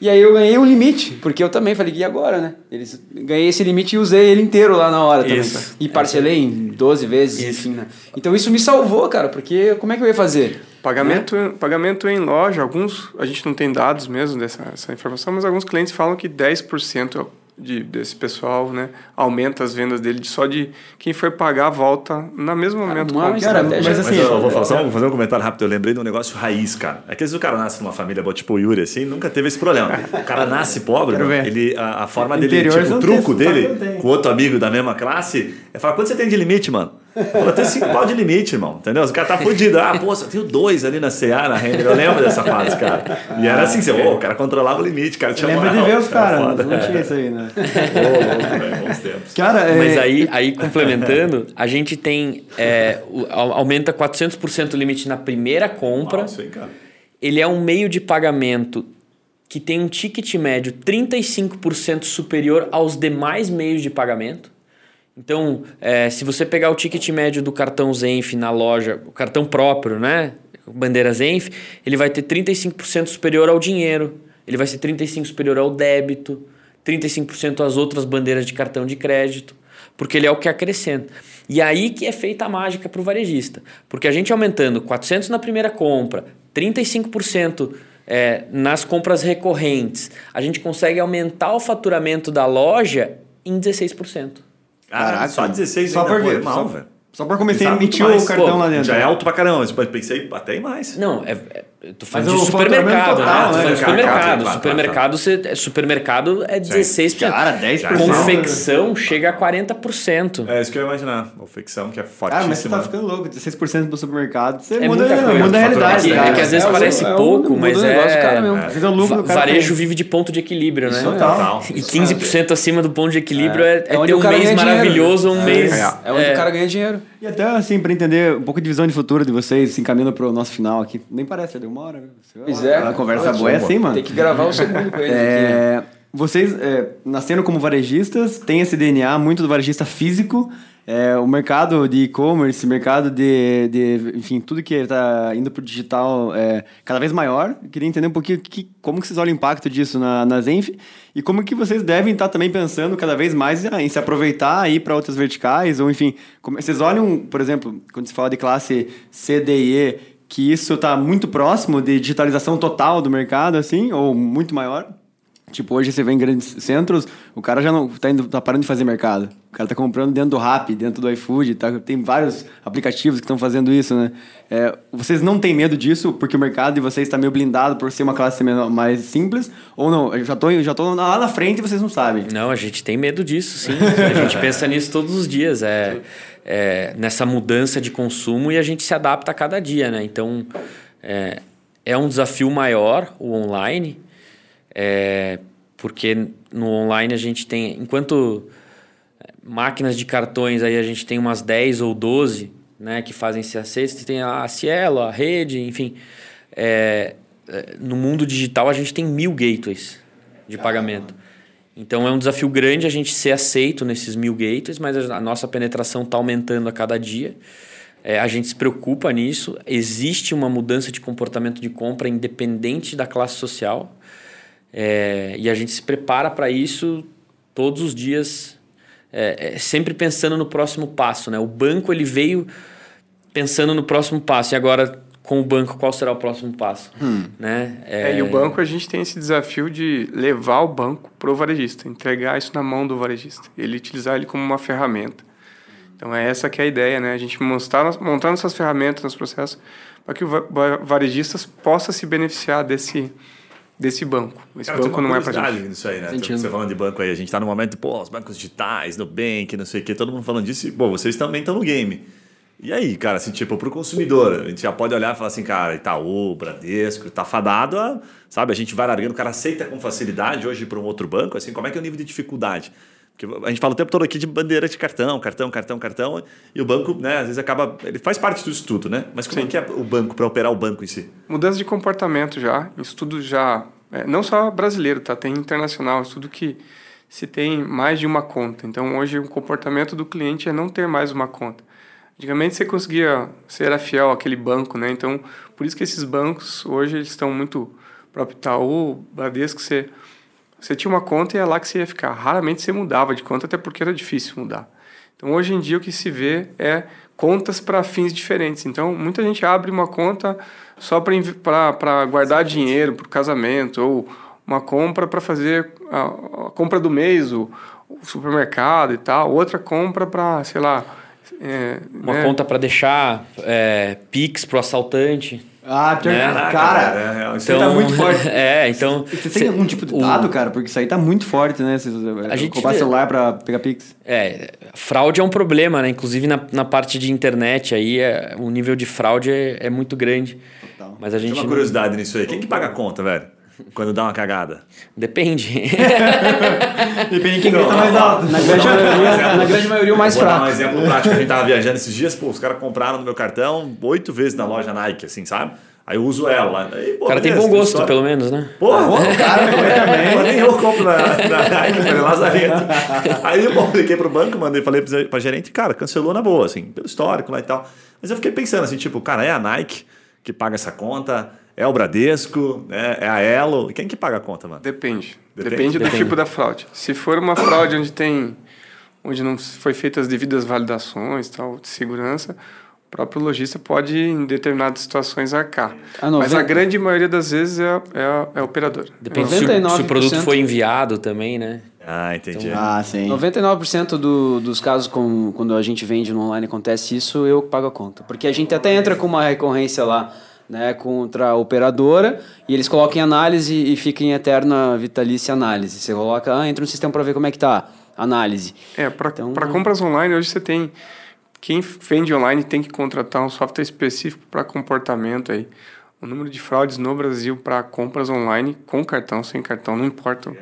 E aí eu ganhei um limite, porque eu também falei, e agora, né? Eles, ganhei esse limite e usei ele inteiro lá na hora também. Isso. E parcelei em 12 vezes, Isso. enfim, né? Então isso me salvou, cara, porque como é que eu ia fazer? Pagamento, pagamento em loja, alguns, a gente não tem dados mesmo dessa essa informação, mas alguns clientes falam que 10% de, desse pessoal né, aumenta as vendas dele de- só de quem foi pagar volta no mesmo momento. uma com- Cara, estratégia. mas assim, Mas eu vou falar, só vou fazer um comentário rápido. Eu lembrei de um negócio raiz, cara. É que às vezes o cara nasce numa família tipo o Yuri, assim, nunca teve esse problema. O cara nasce pobre, ver. ele, a, a forma dele, tipo, o truco tem, dele com outro amigo da mesma classe é falar: quanto você tem de limite, mano? Fala, tem cinco pau de limite, irmão. Entendeu? O cara tá fudido. Ah, pô, só tenho dois ali na CA, na Render. Eu lembro dessa fase, cara. E era assim, você, ô, o cara controlava o limite, cara. Tinha Lembra de ver os cara caras, foda. não tinha isso aí, né? Ô, louco, velho, bons tempos. Cara, é, Mas aí, aí complementando, a gente tem. é, aumenta 400% o limite na primeira compra. Isso aí, cara. Ele é um meio de pagamento que tem um ticket médio 35% superior aos demais meios de pagamento. Então, é, se você pegar o ticket médio do cartão Zenf na loja, o cartão próprio, né? Bandeira Zenf, ele vai ter 35% superior ao dinheiro, ele vai ser 35% superior ao débito, 35% às outras bandeiras de cartão de crédito, porque ele é o que acrescenta. E aí que é feita a mágica para o varejista. Porque a gente aumentando 400 na primeira compra, 35% é, nas compras recorrentes, a gente consegue aumentar o faturamento da loja em 16%. Caraca, só 16 só ainda, por pô, ver, irmão, só, velho. só por começar a emitir o cartão Pô, lá dentro. Já é alto pra caramba, mas pensei até em mais. Não, é, é- eu tô falando Mas de supermercado, total, né? Tô né? falando de supermercado. supermercado, você- é- supermercado é 16%. Cara, 10%. Confecção chega a 40%. É isso que eu ia imaginar. A ficção que é fortíssima. Cara, mas você tá ficando louco, 16% do supermercado, você É muda, muita coisa. muda a realidade, É que- cara. é que às vezes É, parece é pouco, mas o negócio é... cara mesmo. É lucro cara varejo tem. vive de ponto de equilíbrio, né? Total. E 15% acima do ponto de equilíbrio é, é É ter um mês maravilhoso ou um mês... É onde o cara ganha dinheiro. E até assim, pra entender um pouco de visão de futuro de vocês, se encaminhando pro nosso final aqui. Nem parece, deu uma hora. viu? Você- Pois é. A conversa boa é assim, mano. Tem que gravar o segundo com ele. aqui, né? É, vocês, é, nascendo como varejistas, têm esse DNA muito do varejista físico. É, o mercado de e-commerce, mercado de, de, enfim, tudo que está indo para o digital é cada vez maior. Eu queria entender um pouquinho que, como que vocês olham o impacto disso na, na Zenf e como que vocês devem estar também pensando cada vez mais em se aproveitar aí para outras verticais ou enfim, como, vocês olham, por exemplo, quando se fala de classe C, D e E, que isso está muito próximo de digitalização total do mercado, assim, ou muito maior? Tipo, hoje você vê em grandes centros, o cara já não tá, indo, tá parando de fazer mercado. O cara tá comprando dentro do Rappi, dentro do iFood, tá? tem vários aplicativos que estão fazendo isso, né? É, vocês não têm medo disso porque o mercado de vocês está meio blindado por ser uma classe menor, mais simples? Ou não? Eu já tô, eu já tô lá na frente e vocês não sabem. Não, a gente tem medo disso, sim. *laughs* A gente pensa nisso todos os dias. É, é, nessa mudança de consumo e a gente se adapta a cada dia, né? Então, é, é um desafio maior o online, é, porque no online a gente tem... Enquanto máquinas de cartões aí a gente tem umas 10 ou 12 né, que fazem você tem a Cielo, a rede, enfim... É, é, no mundo digital a gente tem mil gateways de pagamento. Então é um desafio grande a gente ser aceito nesses mil gateways, mas a nossa penetração está aumentando a cada dia. É, a gente se preocupa nisso. Existe uma mudança de comportamento de compra independente da classe social. É, e a gente se prepara para isso todos os dias, é, é, sempre pensando no próximo passo. Né? O banco ele veio pensando no próximo passo. E agora, com o banco, qual será o próximo passo? Hum. Né? É... e o banco, a gente tem esse desafio de levar o banco para o varejista, entregar isso na mão do varejista. Ele utilizar ele como uma ferramenta. Então, é essa que é a ideia, né? A gente montar, montar nossas ferramentas, nos processos, para que o varejista possa se beneficiar desse desse banco. Esse Cara, banco não é para gente. nisso aí, né? Sentindo. Você falando de banco aí, a gente está no momento, pô, os bancos digitais, Nubank, não sei o quê, todo mundo falando disso, e, pô, vocês também estão no game. E aí, cara, assim, tipo, para o consumidor, a gente já pode olhar e falar assim, cara, Itaú, Bradesco, tá fadado a, sabe, a gente vai largando, o cara aceita com facilidade hoje para um outro banco, assim, como é que é o nível de dificuldade? Porque a gente fala o tempo todo aqui de bandeira de cartão, cartão, cartão, cartão, e o banco, né, às vezes acaba. Ele faz parte do estudo, né? Mas como é que é o banco para operar o banco em si? Mudança de comportamento já, estudo já é, não só brasileiro, tá? Tem internacional, tudo que se tem mais de uma conta. Então, hoje, o comportamento do cliente é não ter mais uma conta. Antigamente, você conseguia ser fiel àquele banco, né? Então, por isso que esses bancos, hoje, eles estão muito... próprio Itaú, Bradesco, você, você tinha uma conta e é lá que você ia ficar. Raramente você mudava de conta, até porque era difícil mudar. Então, hoje em dia, o que se vê é contas para fins diferentes. Então, muita gente abre uma conta só para guardar dinheiro para o casamento, ou uma compra para fazer a, a, compra do mês, o, o, supermercado e tal, outra compra para, sei lá. É, uma né? conta para deixar é, Pix pro assaltante. Ah, pior, né? cara, é, é, isso então, tá muito forte. *laughs* É, então. Você tem algum tipo de dado, o, cara? Porque isso aí tá muito forte, né? Você a gente comprar celular para pegar Pix. É, fraude é um problema, né? Inclusive na, na parte de internet aí, é, o nível de fraude é, é muito grande. Total. Mas a gente. Tem uma curiosidade nisso aí. Quem que paga a conta, velho? Quando dá uma cagada? Depende. *laughs* Depende de quem grita mais alto. Na grande, maioria, na grande maioria, o mais Vou fraco. Dar um exemplo prático. A gente tava *laughs* viajando esses dias, pô, os caras compraram no meu cartão oito vezes na loja Nike, assim, sabe? Aí eu uso ela. Aí, pô, o cara tem bom gosto, pelo menos, né? Pô, ah, o cara *laughs* também. nem eu compro na, na Nike, falei, Lazarento. Aí eu liguei pro banco, mandei, falei pra gerente, cara, cancelou na boa, assim, pelo histórico lá e tal. Mas eu fiquei pensando assim, tipo, cara, é a Nike que paga essa conta? É o Bradesco? Né? É a Elo? Quem que paga a conta, mano? Depende. Depende, Depende do Depende. tipo da fraude. Se for uma fraude onde tem... Onde não foi feitas as devidas validações, tal, de segurança próprio lojista pode, em determinadas situações, arcar. A 90... Mas a grande maioria das vezes é, é, é a operadora. Depende 99%... se, o, produto foi enviado também, né? Ah, entendi. Então, ah, sim. 99% do, dos casos com, quando a gente vende no online acontece isso, eu pago a conta. Porque a gente até entra com uma recorrência lá, né, contra a operadora, e eles colocam em análise e fica em eterna vitalícia análise. Você coloca, ah, entra no sistema para ver como é que tá, análise. É, para então, compras online hoje você tem quem vende online tem que contratar um software específico para comportamento aí. O número de fraudes no Brasil para compras online com cartão, sem cartão, não importa. Né,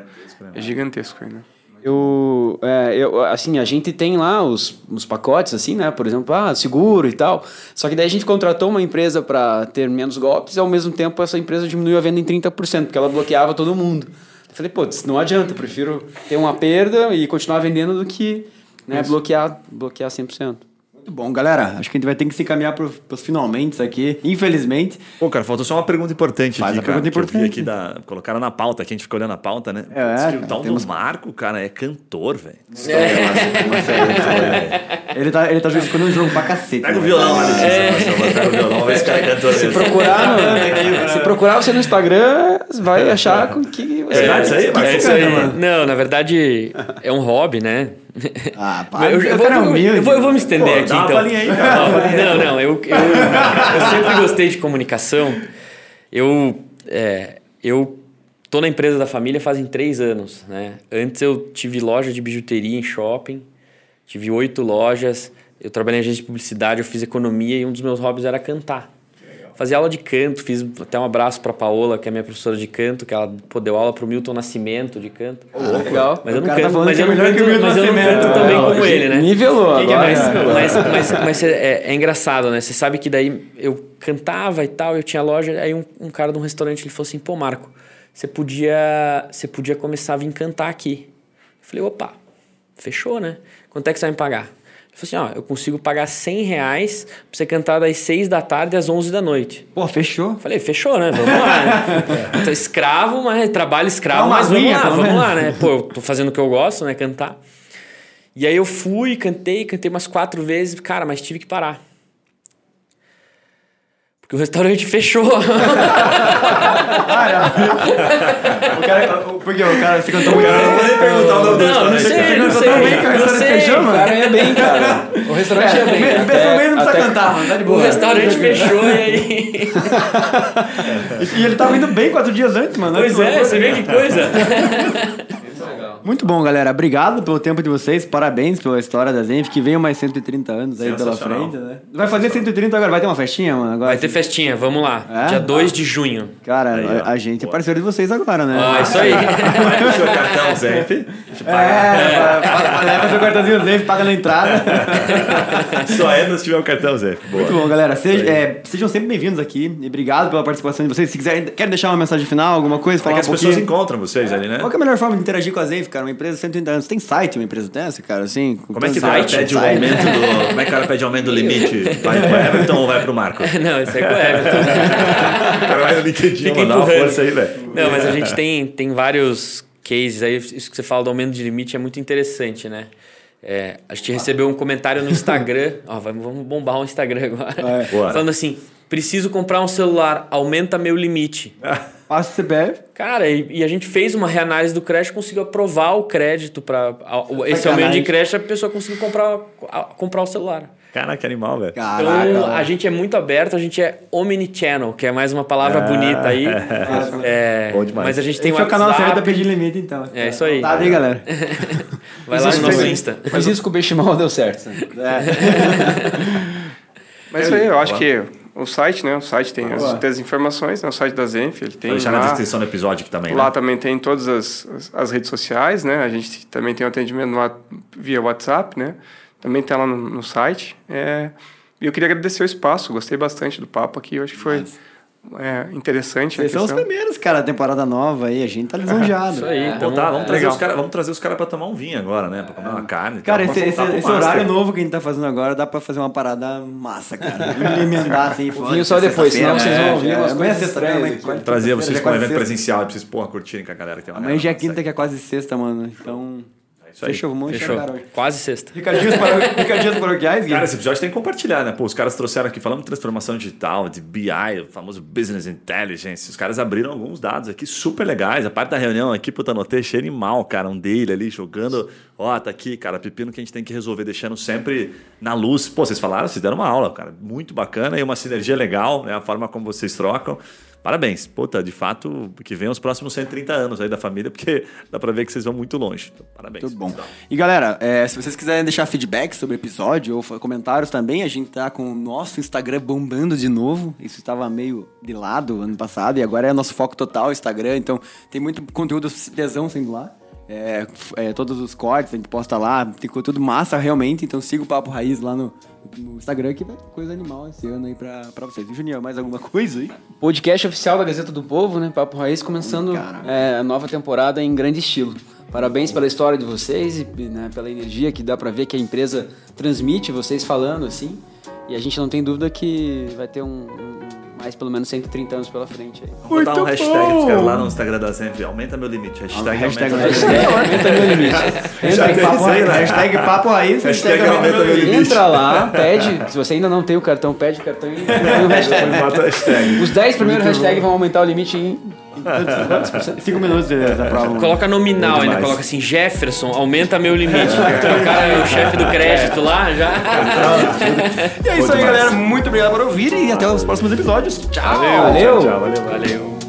é gigantesco aí, né? Eu, é, eu, assim, a gente tem lá os, os pacotes, assim, né? Por exemplo, ah, seguro e tal. Só que daí a gente contratou uma empresa para ter menos golpes e ao mesmo tempo essa empresa diminuiu a venda em 30%, porque ela bloqueava todo mundo. Eu falei, pô, não adianta, eu prefiro ter uma perda e continuar vendendo do que né, bloquear, bloquear 100%. Muito bom, galera. Acho que a gente vai ter que se encaminhar para os finalmente aqui, infelizmente. Pô, cara, faltou só uma pergunta importante Faz aqui, a pergunta cara, importante. aqui da, colocaram na pauta, que a gente ficou olhando a pauta, né? É, o tal temos... do Marco, cara, é cantor, velho. *laughs* É. ele tá, ele tá escolhendo um jogo pra cacete. Pega o violão lá, é. Pega o violão, vê se cara é cantor se procurar, no, se procurar você no Instagram, vai achar com que você... É verdade isso aí, É isso aí. Não, na verdade, é um hobby, né? Ah, para. Eu, eu, vou, eu, vou, eu vou me estender Pô, aqui, então. Aí, não, não, eu, eu, eu sempre gostei de comunicação. Eu, é, eu tô na empresa da família fazem três anos, né? Antes eu tive loja de bijuteria em shopping, tive oito lojas. Eu trabalhei em agência de publicidade, eu fiz economia e um dos meus hobbies era cantar fazia aula de canto, fiz até um abraço para Paola, que é minha professora de canto, que ela pô, deu aula pro Milton Nascimento de canto. Oh, legal. Mas eu não canto, tá mas eu não canto, mas eu não canto também ah, como ele, né? Nivelou agora. Mas, mas, mas, mas é, é, engraçado, né? Você sabe que daí eu cantava e tal, eu tinha loja, aí um, um cara de um restaurante ele falou assim, pô, Marco, você podia, você podia começar a vir cantar aqui. falei, opa, fechou, né? Quanto é que você vai me pagar? Assim, ó, eu consigo pagar 100 reais pra você cantar das 6 da tarde às 11 da noite. Pô, fechou. Falei, fechou, né? Vamos lá. Né? *laughs* Tô escravo, mas trabalho escravo, mas vamos lá, vamos menos. lá, né? Pô, eu tô fazendo o que eu gosto, né? Cantar. E aí eu fui, cantei, cantei umas quatro vezes, cara, mas tive que parar. Porque o restaurante fechou. O cara, porque o cara se cantou muito Eu não vou nem perguntar o nome do Não, não restaurante. sei, não cantou sei. tão bem que o Não restaurante fechou, O mano. cara ia bem, cara. O restaurante ia bem. O pessoal mesmo não precisa até- cantar, mano. Tá de O boa. restaurante *laughs* fechou e aí. E ele tava indo bem quatro dias antes, mano. Pois é, você vê que coisa. *laughs* Muito bom, galera. Obrigado pelo tempo de vocês. Parabéns pela história da Zenf, que veio mais 130 anos aí pela frente, né? Vai fazer 130 agora. Vai ter uma festinha, mano? Agora, Vai ter festinha, vamos lá. É? Dia 2 de junho. Cara, Aí, a, a gente é parceiro de vocês agora, né? Ó, isso aí. No *laughs* seu cartão, Zenf. É, leva seu cartãozinho Zenf, paga na entrada. *laughs* Só entra se tiver o cartão, Zenf. Boa. Muito bom, galera. Seja- é, sejam sempre bem-vindos aqui. E obrigado pela participação de vocês. Se quiserem, querem deixar uma mensagem final, alguma coisa, falar é que as um pessoas encontram vocês ali, né? Qual que é a melhor forma de interagir com a Zenf, cara? Uma empresa de 130 anos. Tem site uma empresa dessa, cara? Assim, com Como é que o tanto cara site, pede o aumento do. Como é que o cara pede o aumento do limite? *laughs* Vai pro Everton ou vai pro Marco? *laughs* Não, isso é com o Everton. *laughs* O cara vai no LinkedIn, Fica mandar uma força aí, velho. Não, mas a gente tem, tem vários cases aí. Isso que você fala do aumento de limite é muito interessante, né? É, a gente recebeu um comentário no Instagram. Ó, vamos vamos bombar o Instagram agora. Bora. Falando assim: preciso comprar um celular, aumenta meu limite. Passa o CPF. Cara, e, e a gente fez uma reanálise do crédito, conseguiu aprovar o crédito para esse aumento de crédito, a pessoa conseguiu comprar, a- comprar o celular. Cara, que animal, velho. Caraca. Então, a gente é muito aberto, a gente é omnichannel, que é mais uma palavra Ah, bonita aí. *laughs* É, Bom demais. mas a gente tem Esse um é o canal certo WhatsApp. pedir limite, então. É isso aí. Tá aí, galera. *laughs* Vai lá no nosso Mas- Insta. Fiz isso com o Benchimol, deu certo. *laughs* Mas isso aí, eu acho que o site, né? O site tem as, tem as informações, né? O site da Zenf, ele tem Vou deixar na lá, descrição do episódio aqui também, lá né? também tem todas as, as, as redes sociais, né? A gente também tem o atendimento no via WhatsApp, né? Também tem lá no, no site. É, e eu queria agradecer o espaço, gostei bastante do papo aqui, eu acho que foi é, interessante a Vocês são os primeiros, cara, da temporada nova aí. A gente tá lisonjeado. *laughs* Isso aí. Então, Então, tá, vamos, trazer legal. os cara, vamos trazer os caras pra tomar um vinho agora, né? Pra comer uma carne. Cara, tá, esse, esse, esse horário novo que a gente tá fazendo agora dá pra fazer uma parada massa, cara. *laughs* Emendar assim. O vinho só depois, senão vocês vão ouvir umas Amanhã é coisas estranhas quarta- Trazer vocês com um evento presencial, pra vocês, porra, curtirem com a galera que tem uma Amanhã já é galera, quinta, que é quase sexta, mano. Então. É isso. Fechou, vamos Fechou. hoje. Quase sexta. Recadinhos *laughs* paroquiais? Cara, esse episódio tem que compartilhar, né? Pô, os caras trouxeram aqui, falando de transformação digital, de BI, o famoso Business Intelligence. Os caras abriram alguns dados aqui super legais. A parte da reunião aqui, puta, anotei, cheio animal, cara. Um dele ali jogando. Ó, tá aqui, cara, pepino que a gente tem que resolver, deixando sempre na luz. Pô, vocês falaram, vocês deram uma aula, cara. Muito bacana e uma sinergia legal, né? A forma como vocês trocam. Parabéns. Puta, de fato, que vem os próximos 130 anos aí da família, porque dá pra ver que vocês vão muito longe. Então, parabéns. Tudo bom. E galera, é, se vocês quiserem deixar feedback sobre o episódio ou comentários também, a gente tá com o nosso Instagram bombando de novo. Isso estava meio de lado ano passado e agora é nosso foco total Instagram. Então tem muito conteúdo tesão sendo lá. É, é, todos os cortes a gente posta lá, tem conteúdo massa realmente. Então siga o Papo Raiz lá no, no Instagram que vai ter coisa animal esse ano aí pra, pra vocês. E Juninho, mais alguma coisa aí? Podcast oficial da Gazeta do Povo, né? Papo Raiz, começando é, a nova temporada em grande estilo. Parabéns pela história de vocês e né, pela energia que dá pra ver que a empresa transmite, vocês falando assim. E a gente não tem dúvida que vai ter um, um- mais pelo menos 130 anos pela frente aí. Vamos botar um hashtag bom! pros caras lá no Instagram da Zenv. Aumenta meu limite. Hashtag, Hashtag aumenta meu hashtag- limite. *laughs* Aumenta meu limite. Entra em papo aí, né? hashtag Papo Raiz, Hashtag hashtag aumenta meu limite. Entra lá, pede. Se você ainda não tem o cartão, pede o cartão e *laughs* põe o hashtag. Os 10 primeiros hashtags vão aumentar o limite em. Cinco minutos eles aprovam. Coloca nominal ainda, coloca assim, Jefferson, aumenta meu limite. O cara é o chefe do crédito lá, já. *laughs* E é isso aí, galera. Muito obrigado por ouvir e até os próximos episódios. Tchau! Valeu! Tchau, valeu. Valeu.